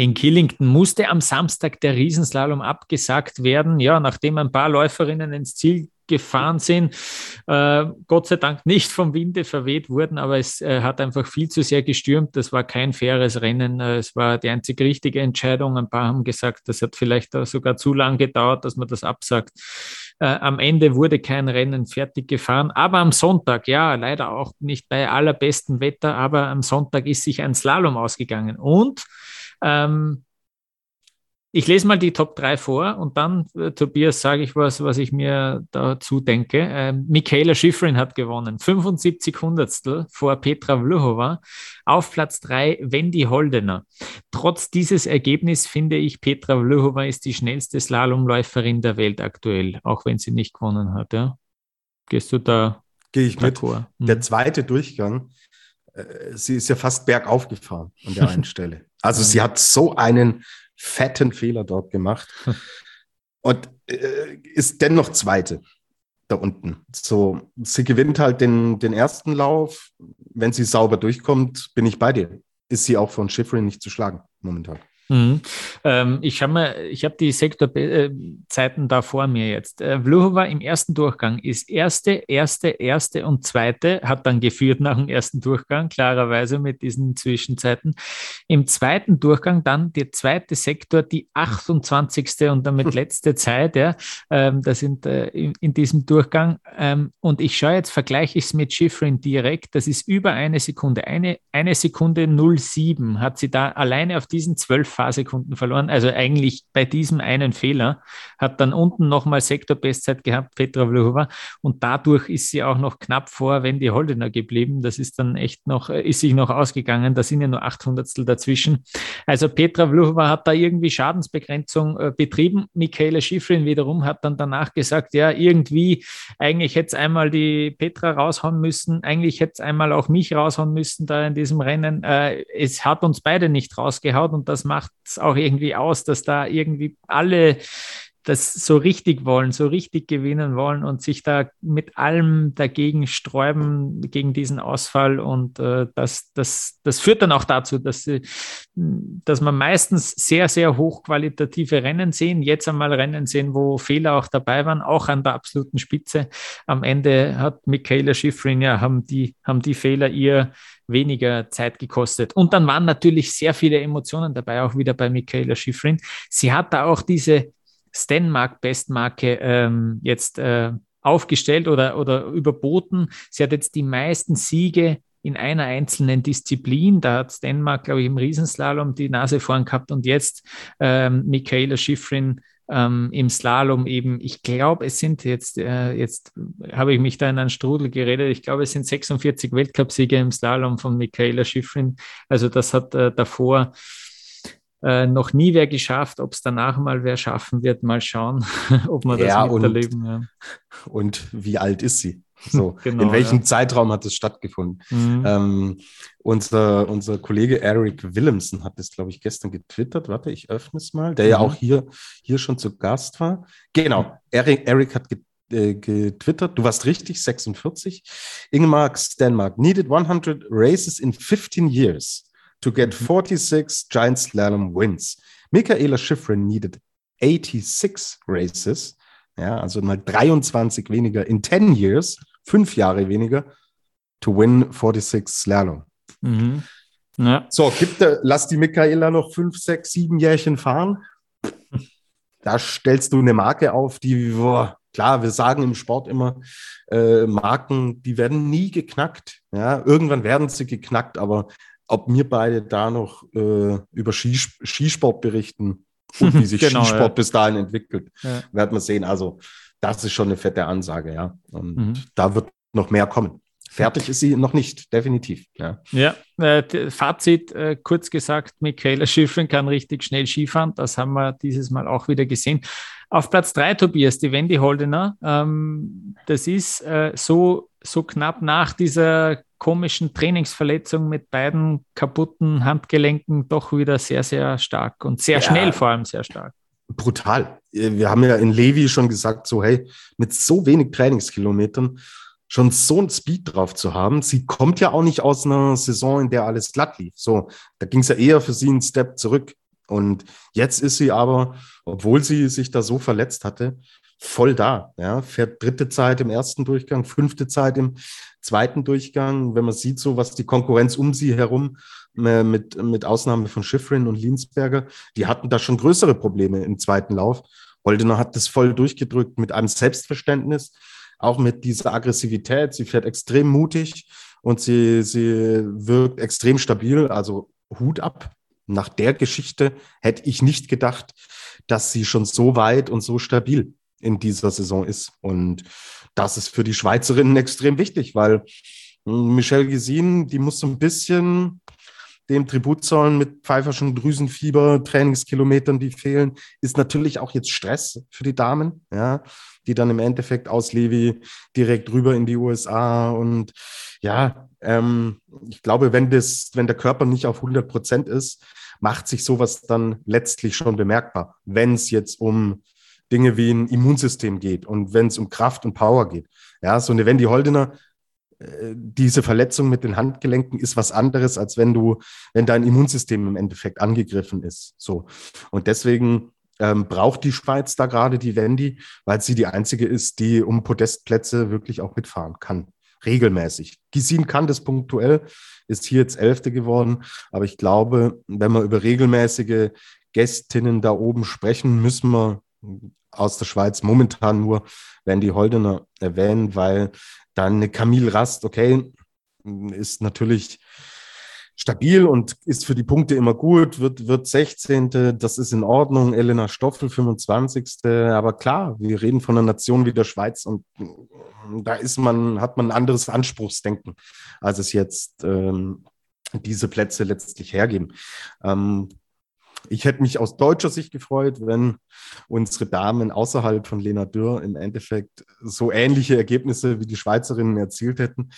In Killington musste am Samstag der Riesenslalom abgesagt werden, ja, nachdem ein paar Läuferinnen ins Ziel gefahren sind. Äh, Gott sei Dank nicht vom Winde verweht wurden, aber es äh, hat einfach viel zu sehr gestürmt. Das war kein faires Rennen. Äh, es war die einzig richtige Entscheidung. Ein paar haben gesagt, das hat vielleicht sogar zu lang gedauert, dass man das absagt. Äh, am Ende wurde kein Rennen fertig gefahren, aber am Sonntag, ja, leider auch nicht bei allerbestem Wetter, aber am Sonntag ist sich ein Slalom ausgegangen. Und ähm, ich lese mal die Top 3 vor und dann, äh, Tobias, sage ich was, was ich mir dazu denke. Ähm, Michaela Schifrin hat gewonnen. 75 Hundertstel vor Petra Vlhova. Auf Platz 3 Wendy Holdener. Trotz dieses Ergebnisses finde ich, Petra Vlhova ist die schnellste Slalomläuferin der Welt aktuell, auch wenn sie nicht gewonnen hat. Ja? Gehst du da? Gehe ich mit. Mhm. Der zweite Durchgang, sie ist ja fast bergauf gefahren an der einen [laughs] Stelle. Also sie hat so einen fetten Fehler dort gemacht [laughs] und äh, ist dennoch Zweite da unten. So, sie gewinnt halt den, den ersten Lauf. Wenn sie sauber durchkommt, bin ich bei dir. Ist sie auch von Schifrin nicht zu schlagen momentan. Mhm. Ähm, ich habe ich habe die Sektorzeiten da vor mir jetzt. Äh, Vluhova im ersten Durchgang ist erste, erste, erste und zweite, hat dann geführt nach dem ersten Durchgang, klarerweise mit diesen Zwischenzeiten. Im zweiten Durchgang dann der zweite Sektor, die 28. und damit [laughs] letzte Zeit, ja, ähm, das sind äh, in, in, diesem Durchgang. Ähm, und ich schaue jetzt, vergleiche ich es mit Schifrin direkt, das ist über eine Sekunde, eine, eine Sekunde 07 hat sie da alleine auf diesen zwölf Fahrsekunden verloren. Also eigentlich bei diesem einen Fehler hat dann unten nochmal Sektorbestzeit gehabt, Petra Vlhova. Und dadurch ist sie auch noch knapp vor Wendy Holdener geblieben. Das ist dann echt noch, äh, ist sich noch ausgegangen. Da sind ja nur 800 dazwischen. Also Petra Vlhova hat da irgendwie Schadensbegrenzung äh, betrieben. Michaela Schifrin wiederum hat dann danach gesagt, ja, irgendwie, eigentlich hätte es einmal die Petra raushauen müssen. Eigentlich hätte es einmal auch mich raushauen müssen da in diesem Rennen. Äh, es hat uns beide nicht rausgehaut und das macht es auch irgendwie aus, dass da irgendwie alle das so richtig wollen, so richtig gewinnen wollen und sich da mit allem dagegen sträuben, gegen diesen Ausfall. Und äh, das, das, das führt dann auch dazu, dass, dass man meistens sehr, sehr hochqualitative Rennen sehen, jetzt einmal Rennen sehen, wo Fehler auch dabei waren, auch an der absoluten Spitze. Am Ende hat Michaela Schifrin ja, haben die, haben die Fehler ihr weniger Zeit gekostet. Und dann waren natürlich sehr viele Emotionen dabei, auch wieder bei Michaela Schifrin. Sie hat da auch diese Stenmark-Bestmarke ähm, jetzt äh, aufgestellt oder, oder überboten. Sie hat jetzt die meisten Siege in einer einzelnen Disziplin. Da hat Stenmark, glaube ich, im Riesenslalom die Nase vorn gehabt und jetzt ähm, Michaela Schifrin ähm, im Slalom eben, ich glaube, es sind jetzt, äh, jetzt habe ich mich da in einen Strudel geredet, ich glaube, es sind 46 Weltcupsiege im Slalom von Michaela Schifrin. Also das hat äh, davor äh, noch nie wer geschafft. Ob es danach mal wer schaffen wird, mal schauen, [laughs] ob wir ja, das miterleben. Und, ja. und wie alt ist sie? So, [laughs] genau, in welchem ja. Zeitraum hat es stattgefunden? Mhm. Ähm, unser, unser Kollege Eric Willemsen hat das, glaube ich, gestern getwittert. Warte, ich öffne es mal, der mhm. ja auch hier, hier schon zu Gast war. Genau, Eric, Eric hat äh, getwittert. Du warst richtig, 46. Ingemark Stenmark needed 100 races in 15 years to get 46 giant slalom wins. Michaela Schifrin needed 86 races, ja, also mal 23 weniger in 10 years, fünf Jahre weniger, to win 46 Slalom. Mhm. Ja. So, gibt, lass die Michaela noch fünf, sechs, sieben Jährchen fahren. Da stellst du eine Marke auf, die, boah, klar, wir sagen im Sport immer, äh, Marken, die werden nie geknackt. Ja, irgendwann werden sie geknackt, aber ob wir beide da noch äh, über Skis Skisport berichten und wie sich [laughs] genau, Skisport ja. bis dahin entwickelt, ja. werden wir sehen. Also das ist schon eine fette Ansage, ja. Und mhm. da wird noch mehr kommen. Fertig ist sie noch nicht, definitiv. Ja, ja äh, Fazit, äh, kurz gesagt, Michaela Schiffrin kann richtig schnell Skifahren. Das haben wir dieses Mal auch wieder gesehen. Auf Platz drei, Tobias, die Wendy Holdener. Ähm, das ist äh, so, so knapp nach dieser komischen Trainingsverletzung mit beiden kaputten Handgelenken doch wieder sehr, sehr stark und sehr ja, schnell vor allem sehr stark. Brutal. Wir haben ja in Levi schon gesagt, so hey, mit so wenig Trainingskilometern schon so ein Speed drauf zu haben. Sie kommt ja auch nicht aus einer Saison, in der alles glatt lief. So, da ging es ja eher für sie einen Step zurück. Und jetzt ist sie aber, obwohl sie sich da so verletzt hatte, voll da. Ja, fährt dritte Zeit im ersten Durchgang, fünfte Zeit im zweiten Durchgang. Wenn man sieht, so was die Konkurrenz um sie herum äh, mit, mit Ausnahme von Schiffrin und Linsberger, die hatten da schon größere Probleme im zweiten Lauf. Holdener hat das voll durchgedrückt mit einem Selbstverständnis, auch mit dieser Aggressivität. Sie fährt extrem mutig und sie, sie wirkt extrem stabil. Also Hut ab. Nach der Geschichte hätte ich nicht gedacht, dass sie schon so weit und so stabil in dieser Saison ist. Und das ist für die Schweizerinnen extrem wichtig, weil hm, Michelle Gesin, die muss so ein bisschen dem Tribut zollen mit pfeiferschen Drüsenfieber, Trainingskilometern, die fehlen, ist natürlich auch jetzt Stress für die Damen, ja, die dann im Endeffekt aus Levi direkt rüber in die USA und ja, ähm, ich glaube, wenn das, wenn der Körper nicht auf 100 Prozent ist, macht sich sowas dann letztlich schon bemerkbar, wenn es jetzt um Dinge wie ein Immunsystem geht und wenn es um Kraft und Power geht. Ja, so eine Wendy Holdener diese Verletzung mit den Handgelenken ist was anderes, als wenn du, wenn dein Immunsystem im Endeffekt angegriffen ist. So. Und deswegen ähm, braucht die Schweiz da gerade die Wendy, weil sie die einzige ist, die um Podestplätze wirklich auch mitfahren kann. Regelmäßig. Gisin kann das punktuell, ist hier jetzt Elfte geworden. Aber ich glaube, wenn wir über regelmäßige Gästinnen da oben sprechen, müssen wir aus der Schweiz momentan nur Wendy Holdener erwähnen, weil dann eine Camille Rast, okay, ist natürlich stabil und ist für die Punkte immer gut, wird, wird 16. Das ist in Ordnung. Elena Stoffel 25. Aber klar, wir reden von einer Nation wie der Schweiz und da ist man, hat man ein anderes Anspruchsdenken, als es jetzt ähm, diese Plätze letztlich hergeben. Ähm, ich hätte mich aus deutscher Sicht gefreut, wenn unsere Damen außerhalb von Lena Dürr im Endeffekt so ähnliche Ergebnisse wie die Schweizerinnen erzielt hätten.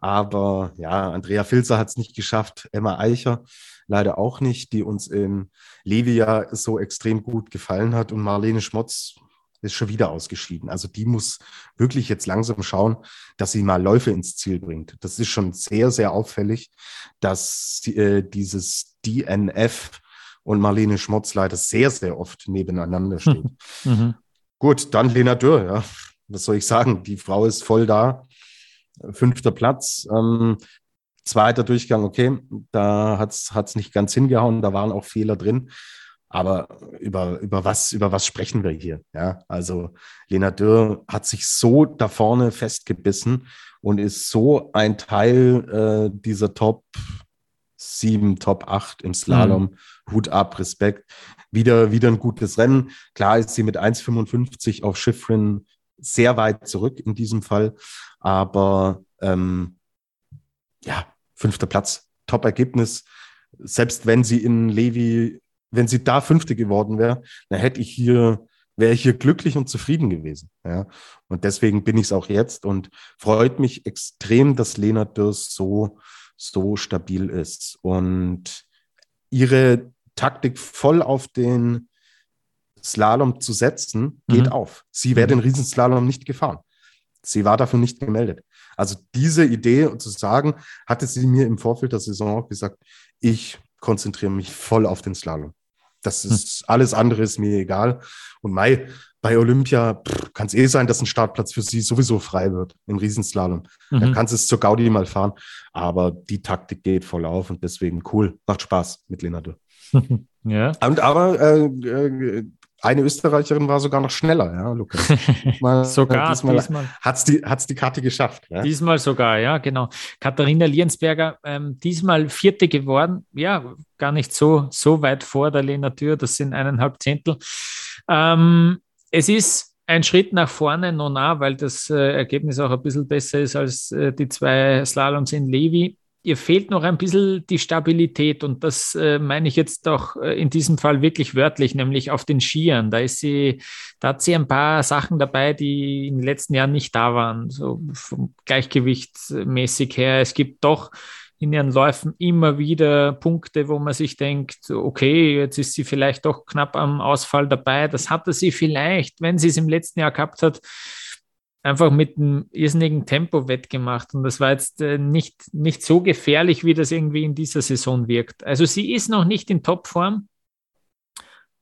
Aber ja, Andrea Filzer hat es nicht geschafft, Emma Eicher leider auch nicht, die uns in Levia so extrem gut gefallen hat. Und Marlene Schmotz ist schon wieder ausgeschieden. Also die muss wirklich jetzt langsam schauen, dass sie mal Läufe ins Ziel bringt. Das ist schon sehr, sehr auffällig, dass äh, dieses DNF und Marlene Schmotz leider sehr, sehr oft nebeneinander steht. Mhm. Gut, dann Lena Dürr, ja. Was soll ich sagen? Die Frau ist voll da. Fünfter Platz. Ähm, zweiter Durchgang, okay, da hat es nicht ganz hingehauen, da waren auch Fehler drin. Aber über, über, was, über was sprechen wir hier? Ja, also Lena Dürr hat sich so da vorne festgebissen und ist so ein Teil äh, dieser Top 7, Top 8 im Slalom. Mhm. Hut ab, Respekt. Wieder, wieder ein gutes Rennen. Klar ist sie mit 1,55 auf Schifrin sehr weit zurück in diesem Fall. Aber ähm, ja, fünfter Platz, Top-Ergebnis. Selbst wenn sie in Levi, wenn sie da Fünfte geworden wäre, dann hätte ich hier, wäre ich hier glücklich und zufrieden gewesen. Ja. Und deswegen bin ich es auch jetzt und freut mich extrem, dass Lena Dürrs so, so stabil ist. Und ihre Taktik voll auf den Slalom zu setzen, geht mhm. auf. Sie wäre mhm. den Riesenslalom nicht gefahren. Sie war dafür nicht gemeldet. Also diese Idee zu sagen, hatte sie mir im Vorfeld der Saison auch gesagt, ich konzentriere mich voll auf den Slalom. Das hm. ist mhm. alles andere ist mir egal. Und Mai, bei Olympia kann es eh sein, dass ein Startplatz für sie sowieso frei wird im Riesenslalom. Mhm. Da kannst du es zur Gaudi mal fahren. Aber die Taktik geht voll auf und deswegen cool. Macht Spaß mit Lenade. [laughs] ja. Und aber äh, äh, eine Österreicherin war sogar noch schneller, ja, Lukas. [laughs] Mal, sogar, diesmal, diesmal. hat es die, hat's die Karte geschafft. Ja? Diesmal sogar, ja, genau. Katharina Liensberger, ähm, diesmal Vierte geworden. Ja, gar nicht so, so weit vor der Lena Tür, das sind eineinhalb Zehntel. Ähm, es ist ein Schritt nach vorne, Nona, weil das äh, Ergebnis auch ein bisschen besser ist als äh, die zwei Slaloms in Levi ihr fehlt noch ein bisschen die Stabilität und das äh, meine ich jetzt auch äh, in diesem Fall wirklich wörtlich, nämlich auf den Skiern. Da ist sie, da hat sie ein paar Sachen dabei, die in den letzten Jahren nicht da waren, so vom Gleichgewichtsmäßig her. Es gibt doch in ihren Läufen immer wieder Punkte, wo man sich denkt, okay, jetzt ist sie vielleicht doch knapp am Ausfall dabei. Das hatte sie vielleicht, wenn sie es im letzten Jahr gehabt hat, einfach mit einem irrsinnigen Tempo wettgemacht. Und das war jetzt äh, nicht, nicht so gefährlich, wie das irgendwie in dieser Saison wirkt. Also sie ist noch nicht in Topform,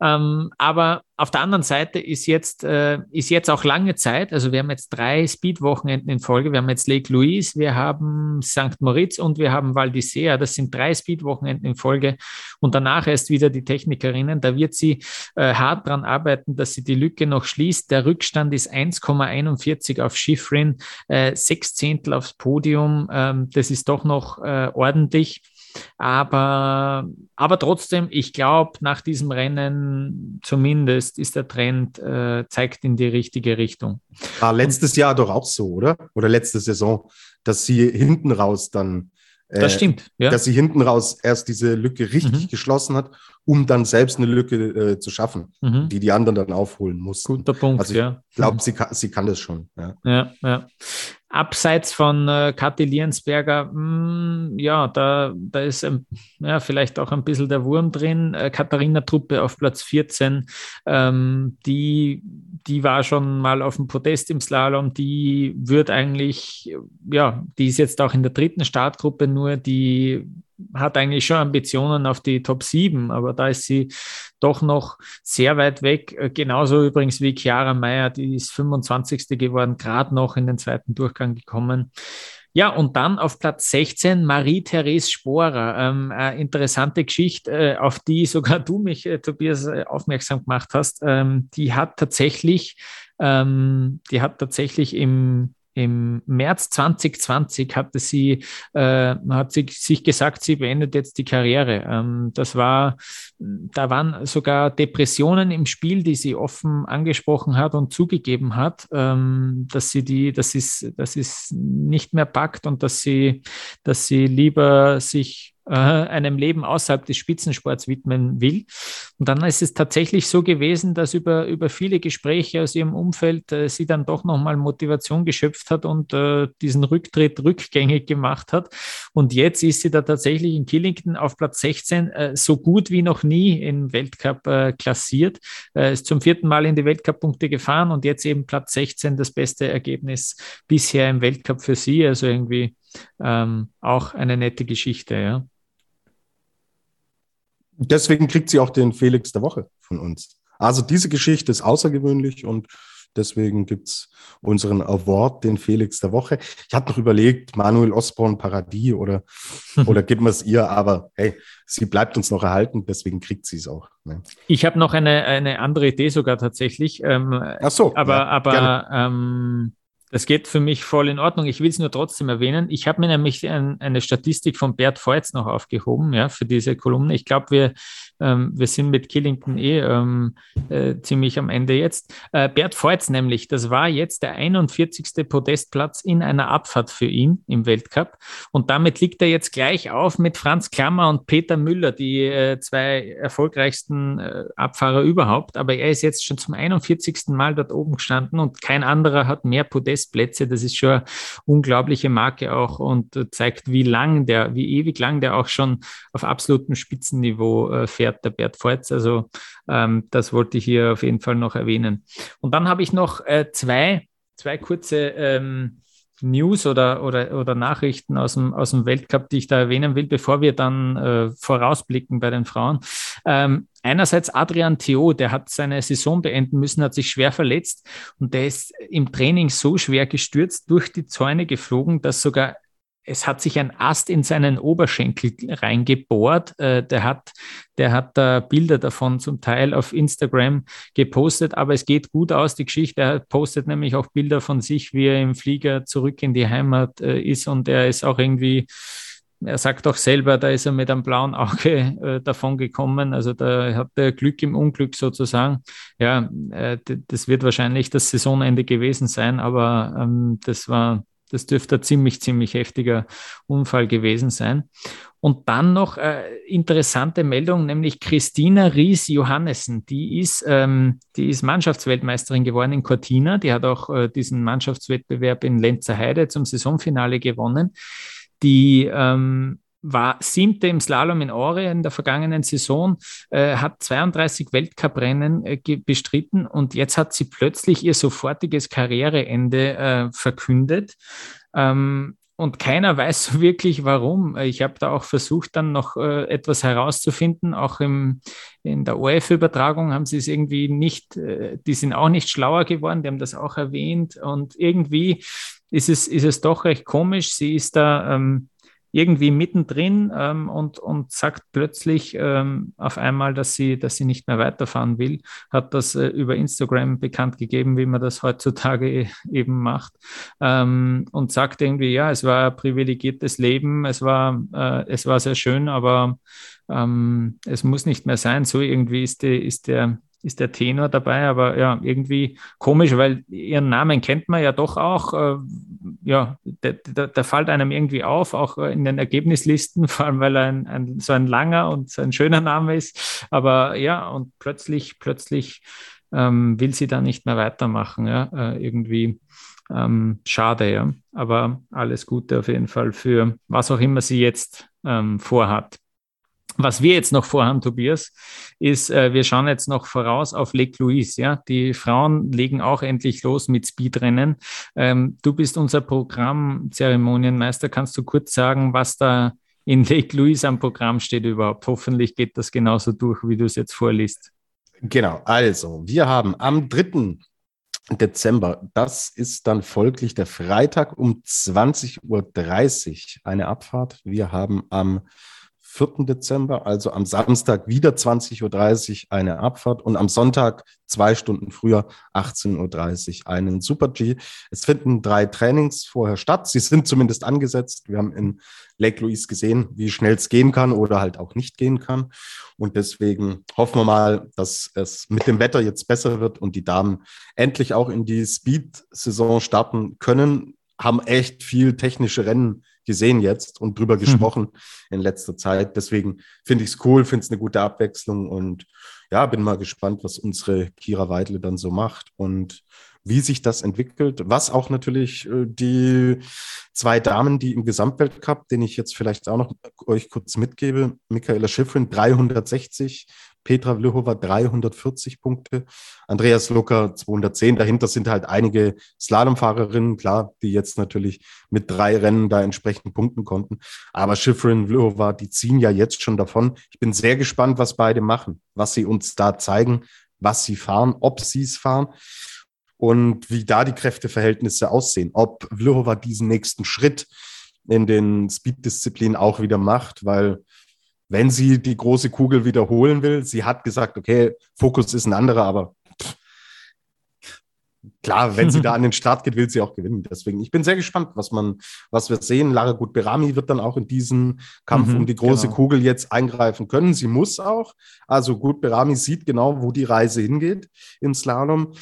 Ähm, aber auf der anderen Seite ist jetzt, äh, ist jetzt auch lange Zeit. Also wir haben jetzt drei Speed-Wochenenden in Folge. Wir haben jetzt Lake Louise, wir haben St. Moritz und wir haben Val d'Isère. Das sind drei Speed-Wochenenden in Folge. Und danach erst wieder die Technikerinnen. Da wird sie äh, hart dran arbeiten, dass sie die Lücke noch schließt. Der Rückstand ist 1,41 auf Schifrin, äh, sechs Zehntel aufs Podium. Ähm, das ist doch noch äh, ordentlich. Aber, aber trotzdem, ich glaube, nach diesem Rennen zumindest ist der Trend, äh, zeigt in die richtige Richtung. War letztes Jahr doch auch so, oder? Oder letzte Saison, dass sie hinten raus dann. Äh, das stimmt, ja. Dass sie hinten raus erst diese Lücke richtig mhm. geschlossen hat, um dann selbst eine Lücke äh, zu schaffen, mhm. die die anderen dann aufholen mussten. Guter Punkt, also ich ja. glaube, sie, sie kann das schon. Ja, ja. ja abseits von äh, Kathi Liensberger, mh, hm, ja, da, da ist ähm, ja, vielleicht auch ein bisschen der Wurm drin. Äh, Katharina Truppe auf Platz 14, ähm, die, die war schon mal auf dem Podest im Slalom, die wird eigentlich, ja, die ist jetzt auch in der dritten Startgruppe, nur die hat eigentlich schon Ambitionen auf die Top 7, aber da ist sie doch noch sehr weit weg. Äh, genauso übrigens wie Chiara Meyer, die ist 25. geworden, gerade noch in den zweiten Durchgang gekommen. Ja, und dann auf Platz 16 Marie-Therese Sporer. Ähm, äh, interessante Geschichte, äh, auf die sogar du mich, äh, Tobias, äh, aufmerksam gemacht hast. Ähm, die hat tatsächlich, ähm, die hat tatsächlich im im März 2020 hatte sie, äh, hat sie sich gesagt, sie beendet jetzt die Karriere. Ähm, das war, da waren sogar Depressionen im Spiel, die sie offen angesprochen hat und zugegeben hat, ähm, dass sie die, dass es, dass es nicht mehr packt und dass sie, dass sie lieber sich äh, einem Leben außerhalb des Spitzensports widmen will. Und dann ist es tatsächlich so gewesen, dass über, über viele Gespräche aus ihrem Umfeld äh, sie dann doch nochmal Motivation geschöpft hat und äh, diesen Rücktritt rückgängig gemacht hat. Und jetzt ist sie da tatsächlich in Killington auf Platz 16 äh, so gut wie noch nie im Weltcup äh, klassiert. Äh, ist zum vierten Mal in die Weltcup-Punkte gefahren und jetzt eben Platz 16 das beste Ergebnis bisher im Weltcup für sie. Also irgendwie ähm, auch eine nette Geschichte, ja. Deswegen kriegt sie auch den Felix der Woche von uns. Also diese Geschichte ist außergewöhnlich und deswegen gibt es unseren Award, den Felix der Woche. Ich hatte noch überlegt, Manuel Osborne Paradis oder, [laughs] oder geben wir es ihr, aber hey, sie bleibt uns noch erhalten, deswegen kriegt sie es auch. Ne? Ich habe noch eine, eine andere Idee sogar tatsächlich. Ähm, Ach so. Aber, ja, aber ähm, das geht für mich voll in Ordnung. Ich will es nur trotzdem erwähnen. Ich habe mir nämlich ein, eine Statistik von Bert Feutz noch aufgehoben, ja, für diese Kolumne. Ich glaube, wir ähm, wir sind mit Killington eh ähm, äh, ziemlich am Ende jetzt. Äh, Bert Feutz nämlich, das war jetzt der 41. Podestplatz in einer Abfahrt für ihn im Weltcup. Und damit liegt er jetzt gleich auf mit Franz Klammer und Peter Müller, die äh, zwei erfolgreichsten äh, Abfahrer überhaupt. Aber er ist jetzt schon zum 41. Mal dort oben gestanden und kein anderer hat mehr Podestplätze. Das ist schon eine unglaubliche Marke auch und zeigt, wie lang der, wie ewig lang der auch schon auf absolutem Spitzenniveau äh, fährt der Bert Voits. Also ähm, das wollte ich hier auf jeden Fall noch erwähnen. Und dann habe ich noch äh, zwei, zwei kurze ähm, News oder, oder, oder Nachrichten aus dem, aus dem Weltcup, die ich da erwähnen will, bevor wir dann äh, vorausblicken bei den Frauen. Ähm, einerseits Adrian Theo, der hat seine Saison beenden müssen, hat sich schwer verletzt und der ist im Training so schwer gestürzt, durch die Zäune geflogen, dass sogar es hat sich ein Ast in seinen Oberschenkel reingebohrt. Äh, der hat, der hat da Bilder davon zum Teil auf Instagram gepostet, aber es geht gut aus, die Geschichte. Er postet nämlich auch Bilder von sich, wie er im Flieger zurück in die Heimat äh, ist und er ist auch irgendwie, er sagt auch selber, da ist er mit einem blauen Auge äh, davon gekommen. Also da hat er Glück im Unglück sozusagen. Ja, das wird wahrscheinlich das Saisonende gewesen sein, aber ähm, das war das dürfte ein ziemlich, ziemlich heftiger Unfall gewesen sein. Und dann noch äh, interessante Meldung, nämlich Christina Ries Johannessen, die ist, ähm, die ist Mannschaftsweltmeisterin geworden in Cortina. Die hat auch äh, diesen Mannschaftswettbewerb in Lenzer Heide zum Saisonfinale gewonnen. Die ähm, war siebte im Slalom in Ore in der vergangenen Saison, äh, hat 32 Weltcuprennen äh, bestritten und jetzt hat sie plötzlich ihr sofortiges Karriereende äh, verkündet. Ähm, und keiner weiß so wirklich warum. Ich habe da auch versucht, dann noch äh, etwas herauszufinden. Auch im, in der ORF-Übertragung haben sie es irgendwie nicht, äh, die sind auch nicht schlauer geworden, die haben das auch erwähnt. Und irgendwie ist es, ist es doch recht komisch. Sie ist da ähm, irgendwie mittendrin ähm, und, und sagt plötzlich ähm, auf einmal, dass sie, dass sie nicht mehr weiterfahren will, hat das äh, über Instagram bekannt gegeben, wie man das [laughs] heutzutage eben macht ähm, und sagt irgendwie, ja, es war ein privilegiertes Leben, es war, äh, es war sehr schön, aber ähm, es muss nicht mehr sein. So irgendwie ist, die, ist der ist der Tenor dabei, aber ja, irgendwie komisch, weil ihren Namen kennt man ja doch auch. Äh, ja, der, der, der, fällt einem irgendwie auf, auch in den Ergebnislisten, [laughs] vor allem weil er ein, ein, so ein langer und so ein schöner Name ist. Aber ja, und plötzlich, plötzlich ähm, will sie da nicht mehr weitermachen. Ja, äh, irgendwie ähm, schade, ja. Aber alles Gute auf jeden Fall für was auch immer sie jetzt ähm, vorhat. Was wir jetzt noch vorhaben, Tobias, ist, äh, wir schauen jetzt noch voraus auf Lake Louise. Ja? Die Frauen legen auch endlich los mit Speedrennen. Ähm, du bist unser Programmzeremonienmeister. Kannst du kurz sagen, was da in Lake Louise am Programm steht überhaupt? Hoffentlich geht das genauso durch, wie du es jetzt vorliest. Genau, also wir haben am 3. Dezember, das ist dann folglich der Freitag um 20.30 Uhr eine Abfahrt. Wir haben am 4. Dezember, also am Samstag wieder 20.30 Uhr eine Abfahrt und am Sonntag zwei Stunden früher 18.30 Uhr einen Super G. Es finden drei Trainings vorher statt. Sie sind zumindest angesetzt. Wir haben in Lake Louise gesehen, wie schnell es gehen kann oder halt auch nicht gehen kann. Und deswegen hoffen wir mal, dass es mit dem Wetter jetzt besser wird und die Damen endlich auch in die Speed-Saison starten können. Haben echt viel technische Rennen gesehen jetzt und drüber hm. gesprochen mhm. in letzter Zeit. Deswegen finde ich es cool, finde es eine gute Abwechslung und ja, bin mal gespannt, was unsere Kira Weidle dann so macht und wie sich das entwickelt. Was auch natürlich äh, die zwei Damen, die im Gesamtweltcup, den ich jetzt vielleicht auch noch euch kurz mitgebe, Michaela Schiffrin 360 Petra Vlhova 340 Punkte, Andreas Lucker 210. Dahinter sind halt einige Slalomfahrerinnen, klar, die jetzt natürlich mit drei Rennen da entsprechend punkten konnten. Aber Schifrin, Vlhova, die ziehen ja jetzt schon davon. Ich bin sehr gespannt, was beide machen, was sie uns da zeigen, was sie fahren, ob sie es fahren und wie da die Kräfteverhältnisse aussehen. Ob Vlhova diesen nächsten Schritt in den Speed-Disziplinen auch wieder macht, weil wenn sie die große Kugel wiederholen will. Sie hat gesagt, okay, Fokus ist ein anderer, aber klar, wenn sie da an den Start geht, will sie auch gewinnen. Deswegen, ich bin sehr gespannt, was man, was wir sehen. Lara Gutberami wird dann auch in diesen Kampf mhm, um die große genau. Kugel jetzt eingreifen können. Sie muss auch. Also Gutberami sieht genau, wo die Reise hingeht im Slalom.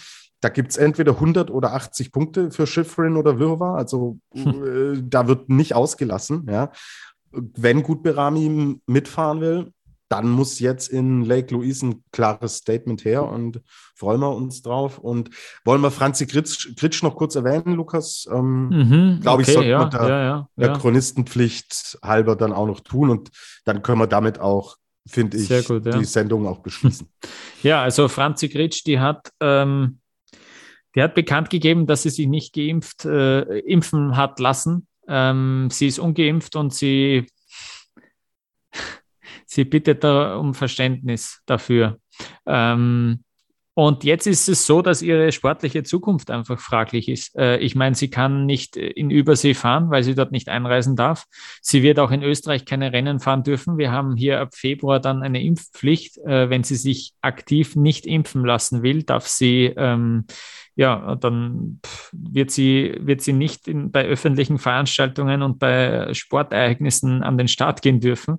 Da gibt es entweder 100 oder 80 Punkte für Schifrin oder Wirrwarr. Also hm. äh, da wird nicht ausgelassen. Ja wenn Gut Berami mitfahren will, dann muss jetzt in Lake Louise ein klares Statement her und freuen wir uns drauf. Und wollen wir Franzi Gritsch, Gritsch noch kurz erwähnen, Lukas? Ähm, mhm, Glaube okay, ich, sollte ja, man der, ja, ja, der Chronistenpflicht halber dann auch noch tun und dann können wir damit auch, finde ich, gut, die Sendung auch beschließen. [laughs] Ja, also Franzi Gritsch, die hat. Ähm, die hat bekannt gegeben, dass sie sich nicht geimpft, äh, impfen hat lassen ähm, sie ist ungeimpft und sie, sie bittet da um Verständnis dafür. Ähm, und jetzt ist es so, dass ihre sportliche Zukunft einfach fraglich ist. Äh, ich meine, sie kann nicht in Übersee fahren, weil sie dort nicht einreisen darf. Sie wird auch in Österreich keine Rennen fahren dürfen. Wir haben hier ab Februar dann eine Impfpflicht. Äh, wenn sie sich aktiv nicht impfen lassen will, darf sie ähm, ja, dann wird sie, wird sie nicht in, bei öffentlichen Veranstaltungen und bei Sportereignissen an den Start gehen dürfen.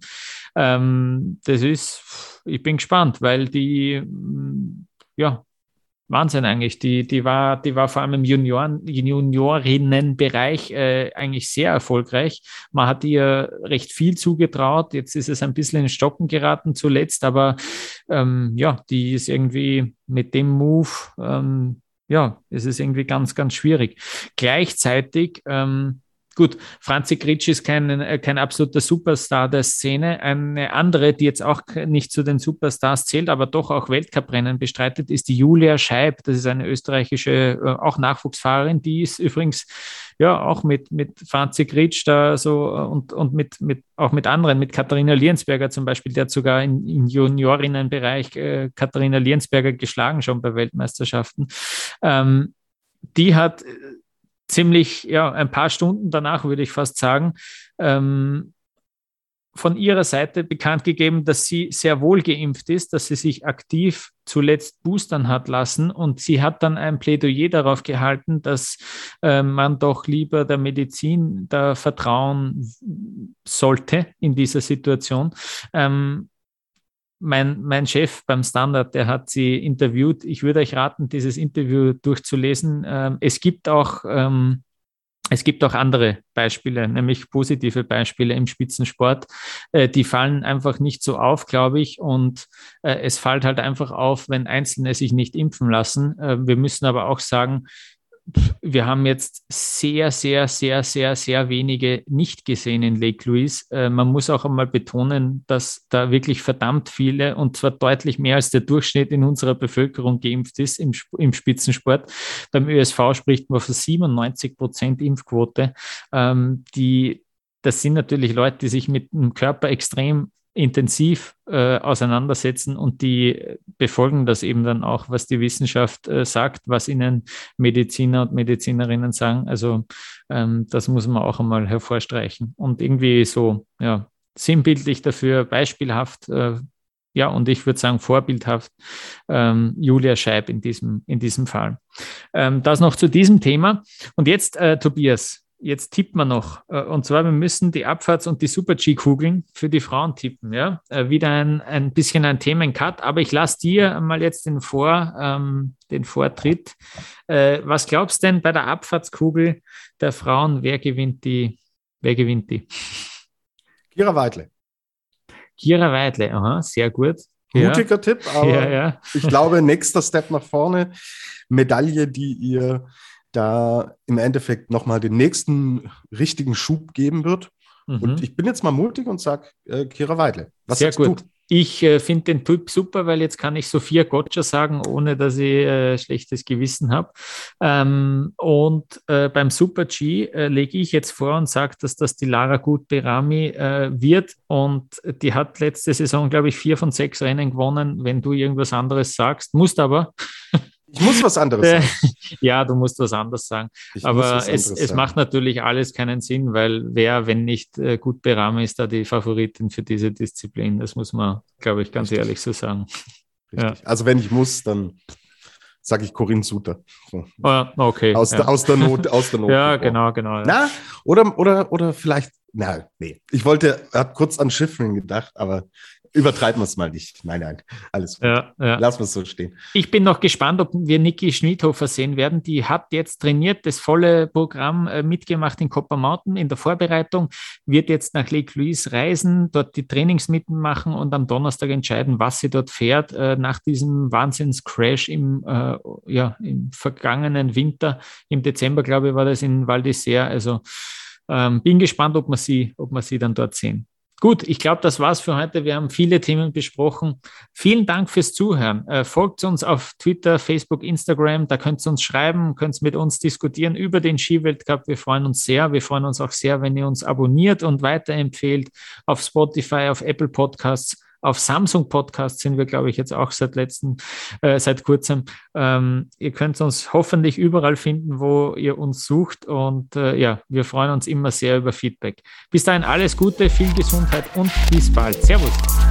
Ähm, das ist, ich bin gespannt, weil die, ja, Wahnsinn eigentlich. Die, die, war, die war vor allem im Junioren, Juniorinnenbereich äh, eigentlich sehr erfolgreich. Man hat ihr recht viel zugetraut. Jetzt ist es ein bisschen in Stocken geraten zuletzt, aber ähm, ja, die ist irgendwie mit dem Move ähm, ja, es ist irgendwie ganz, ganz schwierig. Gleichzeitig ähm, Gut, Franzi Gritsch ist kein, äh, kein absoluter Superstar der Szene. Eine andere, die jetzt auch nicht zu den Superstars zählt, aber doch auch Weltcuprennen bestreitet, ist die Julia Scheib. Das ist eine österreichische, äh, auch Nachwuchsfahrerin. Die ist übrigens ja auch mit, mit Franzi Gritsch da so äh, und, und mit, mit, auch mit anderen, mit Katharina Liensberger zum Beispiel, der hat sogar im in Juniorinnenbereich äh, Katharina Liensberger geschlagen schon bei Weltmeisterschaften. Ähm, die hat ziemlich, ja, ein paar Stunden danach, würde ich fast sagen, ähm, von ihrer Seite bekannt gegeben, dass sie sehr wohl geimpft ist, dass sie sich aktiv zuletzt boostern hat lassen und sie hat dann ein Plädoyer darauf gehalten, dass äh, man doch lieber der Medizin da vertrauen sollte in dieser Situation. Ähm, mein, mein Chef beim Standard, der hat sie interviewt. Ich würde euch raten, dieses Interview durchzulesen. Ähm, es gibt auch ähm, es gibt auch andere Beispiele, nämlich positive Beispiele im Spitzensport. Äh, die fallen einfach nicht so auf, glaube ich. Und äh, es fällt halt einfach auf, wenn Einzelne sich nicht impfen lassen. Äh, wir müssen aber auch sagen, wir haben jetzt sehr, sehr, sehr, sehr, sehr wenige nicht gesehen in Lake Louise. Äh, man muss auch einmal betonen, dass da wirklich verdammt viele und zwar deutlich mehr als der Durchschnitt in unserer Bevölkerung geimpft ist im, im Spitzensport. Beim ÖSV spricht man von 97 Prozent Impfquote. Ähm, die, das sind natürlich Leute, die sich mit dem Körper extrem intensiv äh, auseinandersetzen und die befolgen das eben dann auch, was die Wissenschaft äh, sagt, was ihnen Mediziner und Medizinerinnen sagen. Also ähm, das muss man auch einmal hervorstreichen und irgendwie so ja, sinnbildlich dafür, beispielhaft. Äh, ja, und ich würde sagen, vorbildhaft ähm, Julia Scheib in diesem, in diesem Fall. Ähm, das noch zu diesem Thema. Und jetzt, äh, Tobias, jetzt tippt man noch. Äh, und zwar, wir müssen die Abfahrts- und die Super-G-Kugeln für die Frauen tippen. Ja? Äh, wieder ein, ein bisschen ein Themencut, aber ich lasse dir mal jetzt den, Vor, ähm, den Vortritt. Äh, was glaubst du denn bei der Abfahrtskugel der Frauen? Wer gewinnt die? Wer gewinnt die? Kira Weidle. Kira Weidle, aha, sehr gut. Mutiger ja. Tipp, aber ja, ja. ich glaube, nächster Step nach vorne. Medaille, die ihr da im Endeffekt nochmal den nächsten richtigen Schub geben wird. Mhm. Und ich bin jetzt mal mutig und sage äh, Kira Weidle. Was Sehr gut. Du? Ich äh, finde den Typ super, weil jetzt kann ich Sophia Gotcha sagen, ohne dass ich äh, schlechtes Gewissen habe. Ähm, und äh, beim Super G äh, lege ich jetzt vor und sage, dass das die Lara Gut Berami äh, wird. Und die hat letzte Saison, glaube ich, vier von sechs Rennen gewonnen. Wenn du irgendwas anderes sagst, musst aber. [laughs] Ich muss was anderes sagen. [laughs] ja, du musst was anderes sagen. Ich Aber es, es macht natürlich alles keinen Sinn, weil wer, wenn nicht äh, gut berahmen ist, da die Favoritin für diese Disziplin. Das muss man, glaube ich, ganz Richtig. ehrlich so sagen. Ja. Also wenn ich muss, dann sage ich Corinne Suter. So. Ah, okay. Aus, ja. der, aus der Not, aus der [laughs] Not. ja, genau, genau. Ja. Na, oder, oder, oder vielleicht, na, nee. Ich wollte, habe kurz an Schiffen gedacht, aber Übertreiben wir es mal nicht. Nein, nein, alles gut. Ja, ja. Lassen wir es so stehen. Ich bin noch gespannt, ob wir Niki Schmidhofer sehen werden. Die hat jetzt trainiert, das volle Programm äh, mitgemacht in Copper Mountain in der Vorbereitung, wird jetzt nach Lake Louise reisen, dort die Trainings mitmachen und am Donnerstag entscheiden, was sie dort fährt, äh, nach diesem Wahnsinnscrash im, äh, ja, im vergangenen Winter. Im Dezember, glaube ich, war das in Val d'Isère. Also ähm, bin gespannt, ob wir sie, ob wir sie dann dort sehen. Gut, ich glaube, das war's für heute. Wir haben viele Themen besprochen. Vielen Dank fürs Zuhören. Äh, folgt uns auf Twitter, Facebook, Instagram. Da könnt ihr uns schreiben, könnt mit uns diskutieren über den Skiweltcup. Wir freuen uns sehr. Wir freuen uns auch sehr, wenn ihr uns abonniert und weiterempfehlt auf Spotify, auf Apple Podcasts. Auf Samsung Podcast sind wir, glaube ich, jetzt auch seit letzten, äh, seit kurzem. Ähm, ihr könnt uns hoffentlich überall finden, wo ihr uns sucht. Und äh, ja, wir freuen uns immer sehr über Feedback. Bis dahin alles Gute, viel Gesundheit und bis bald. Servus.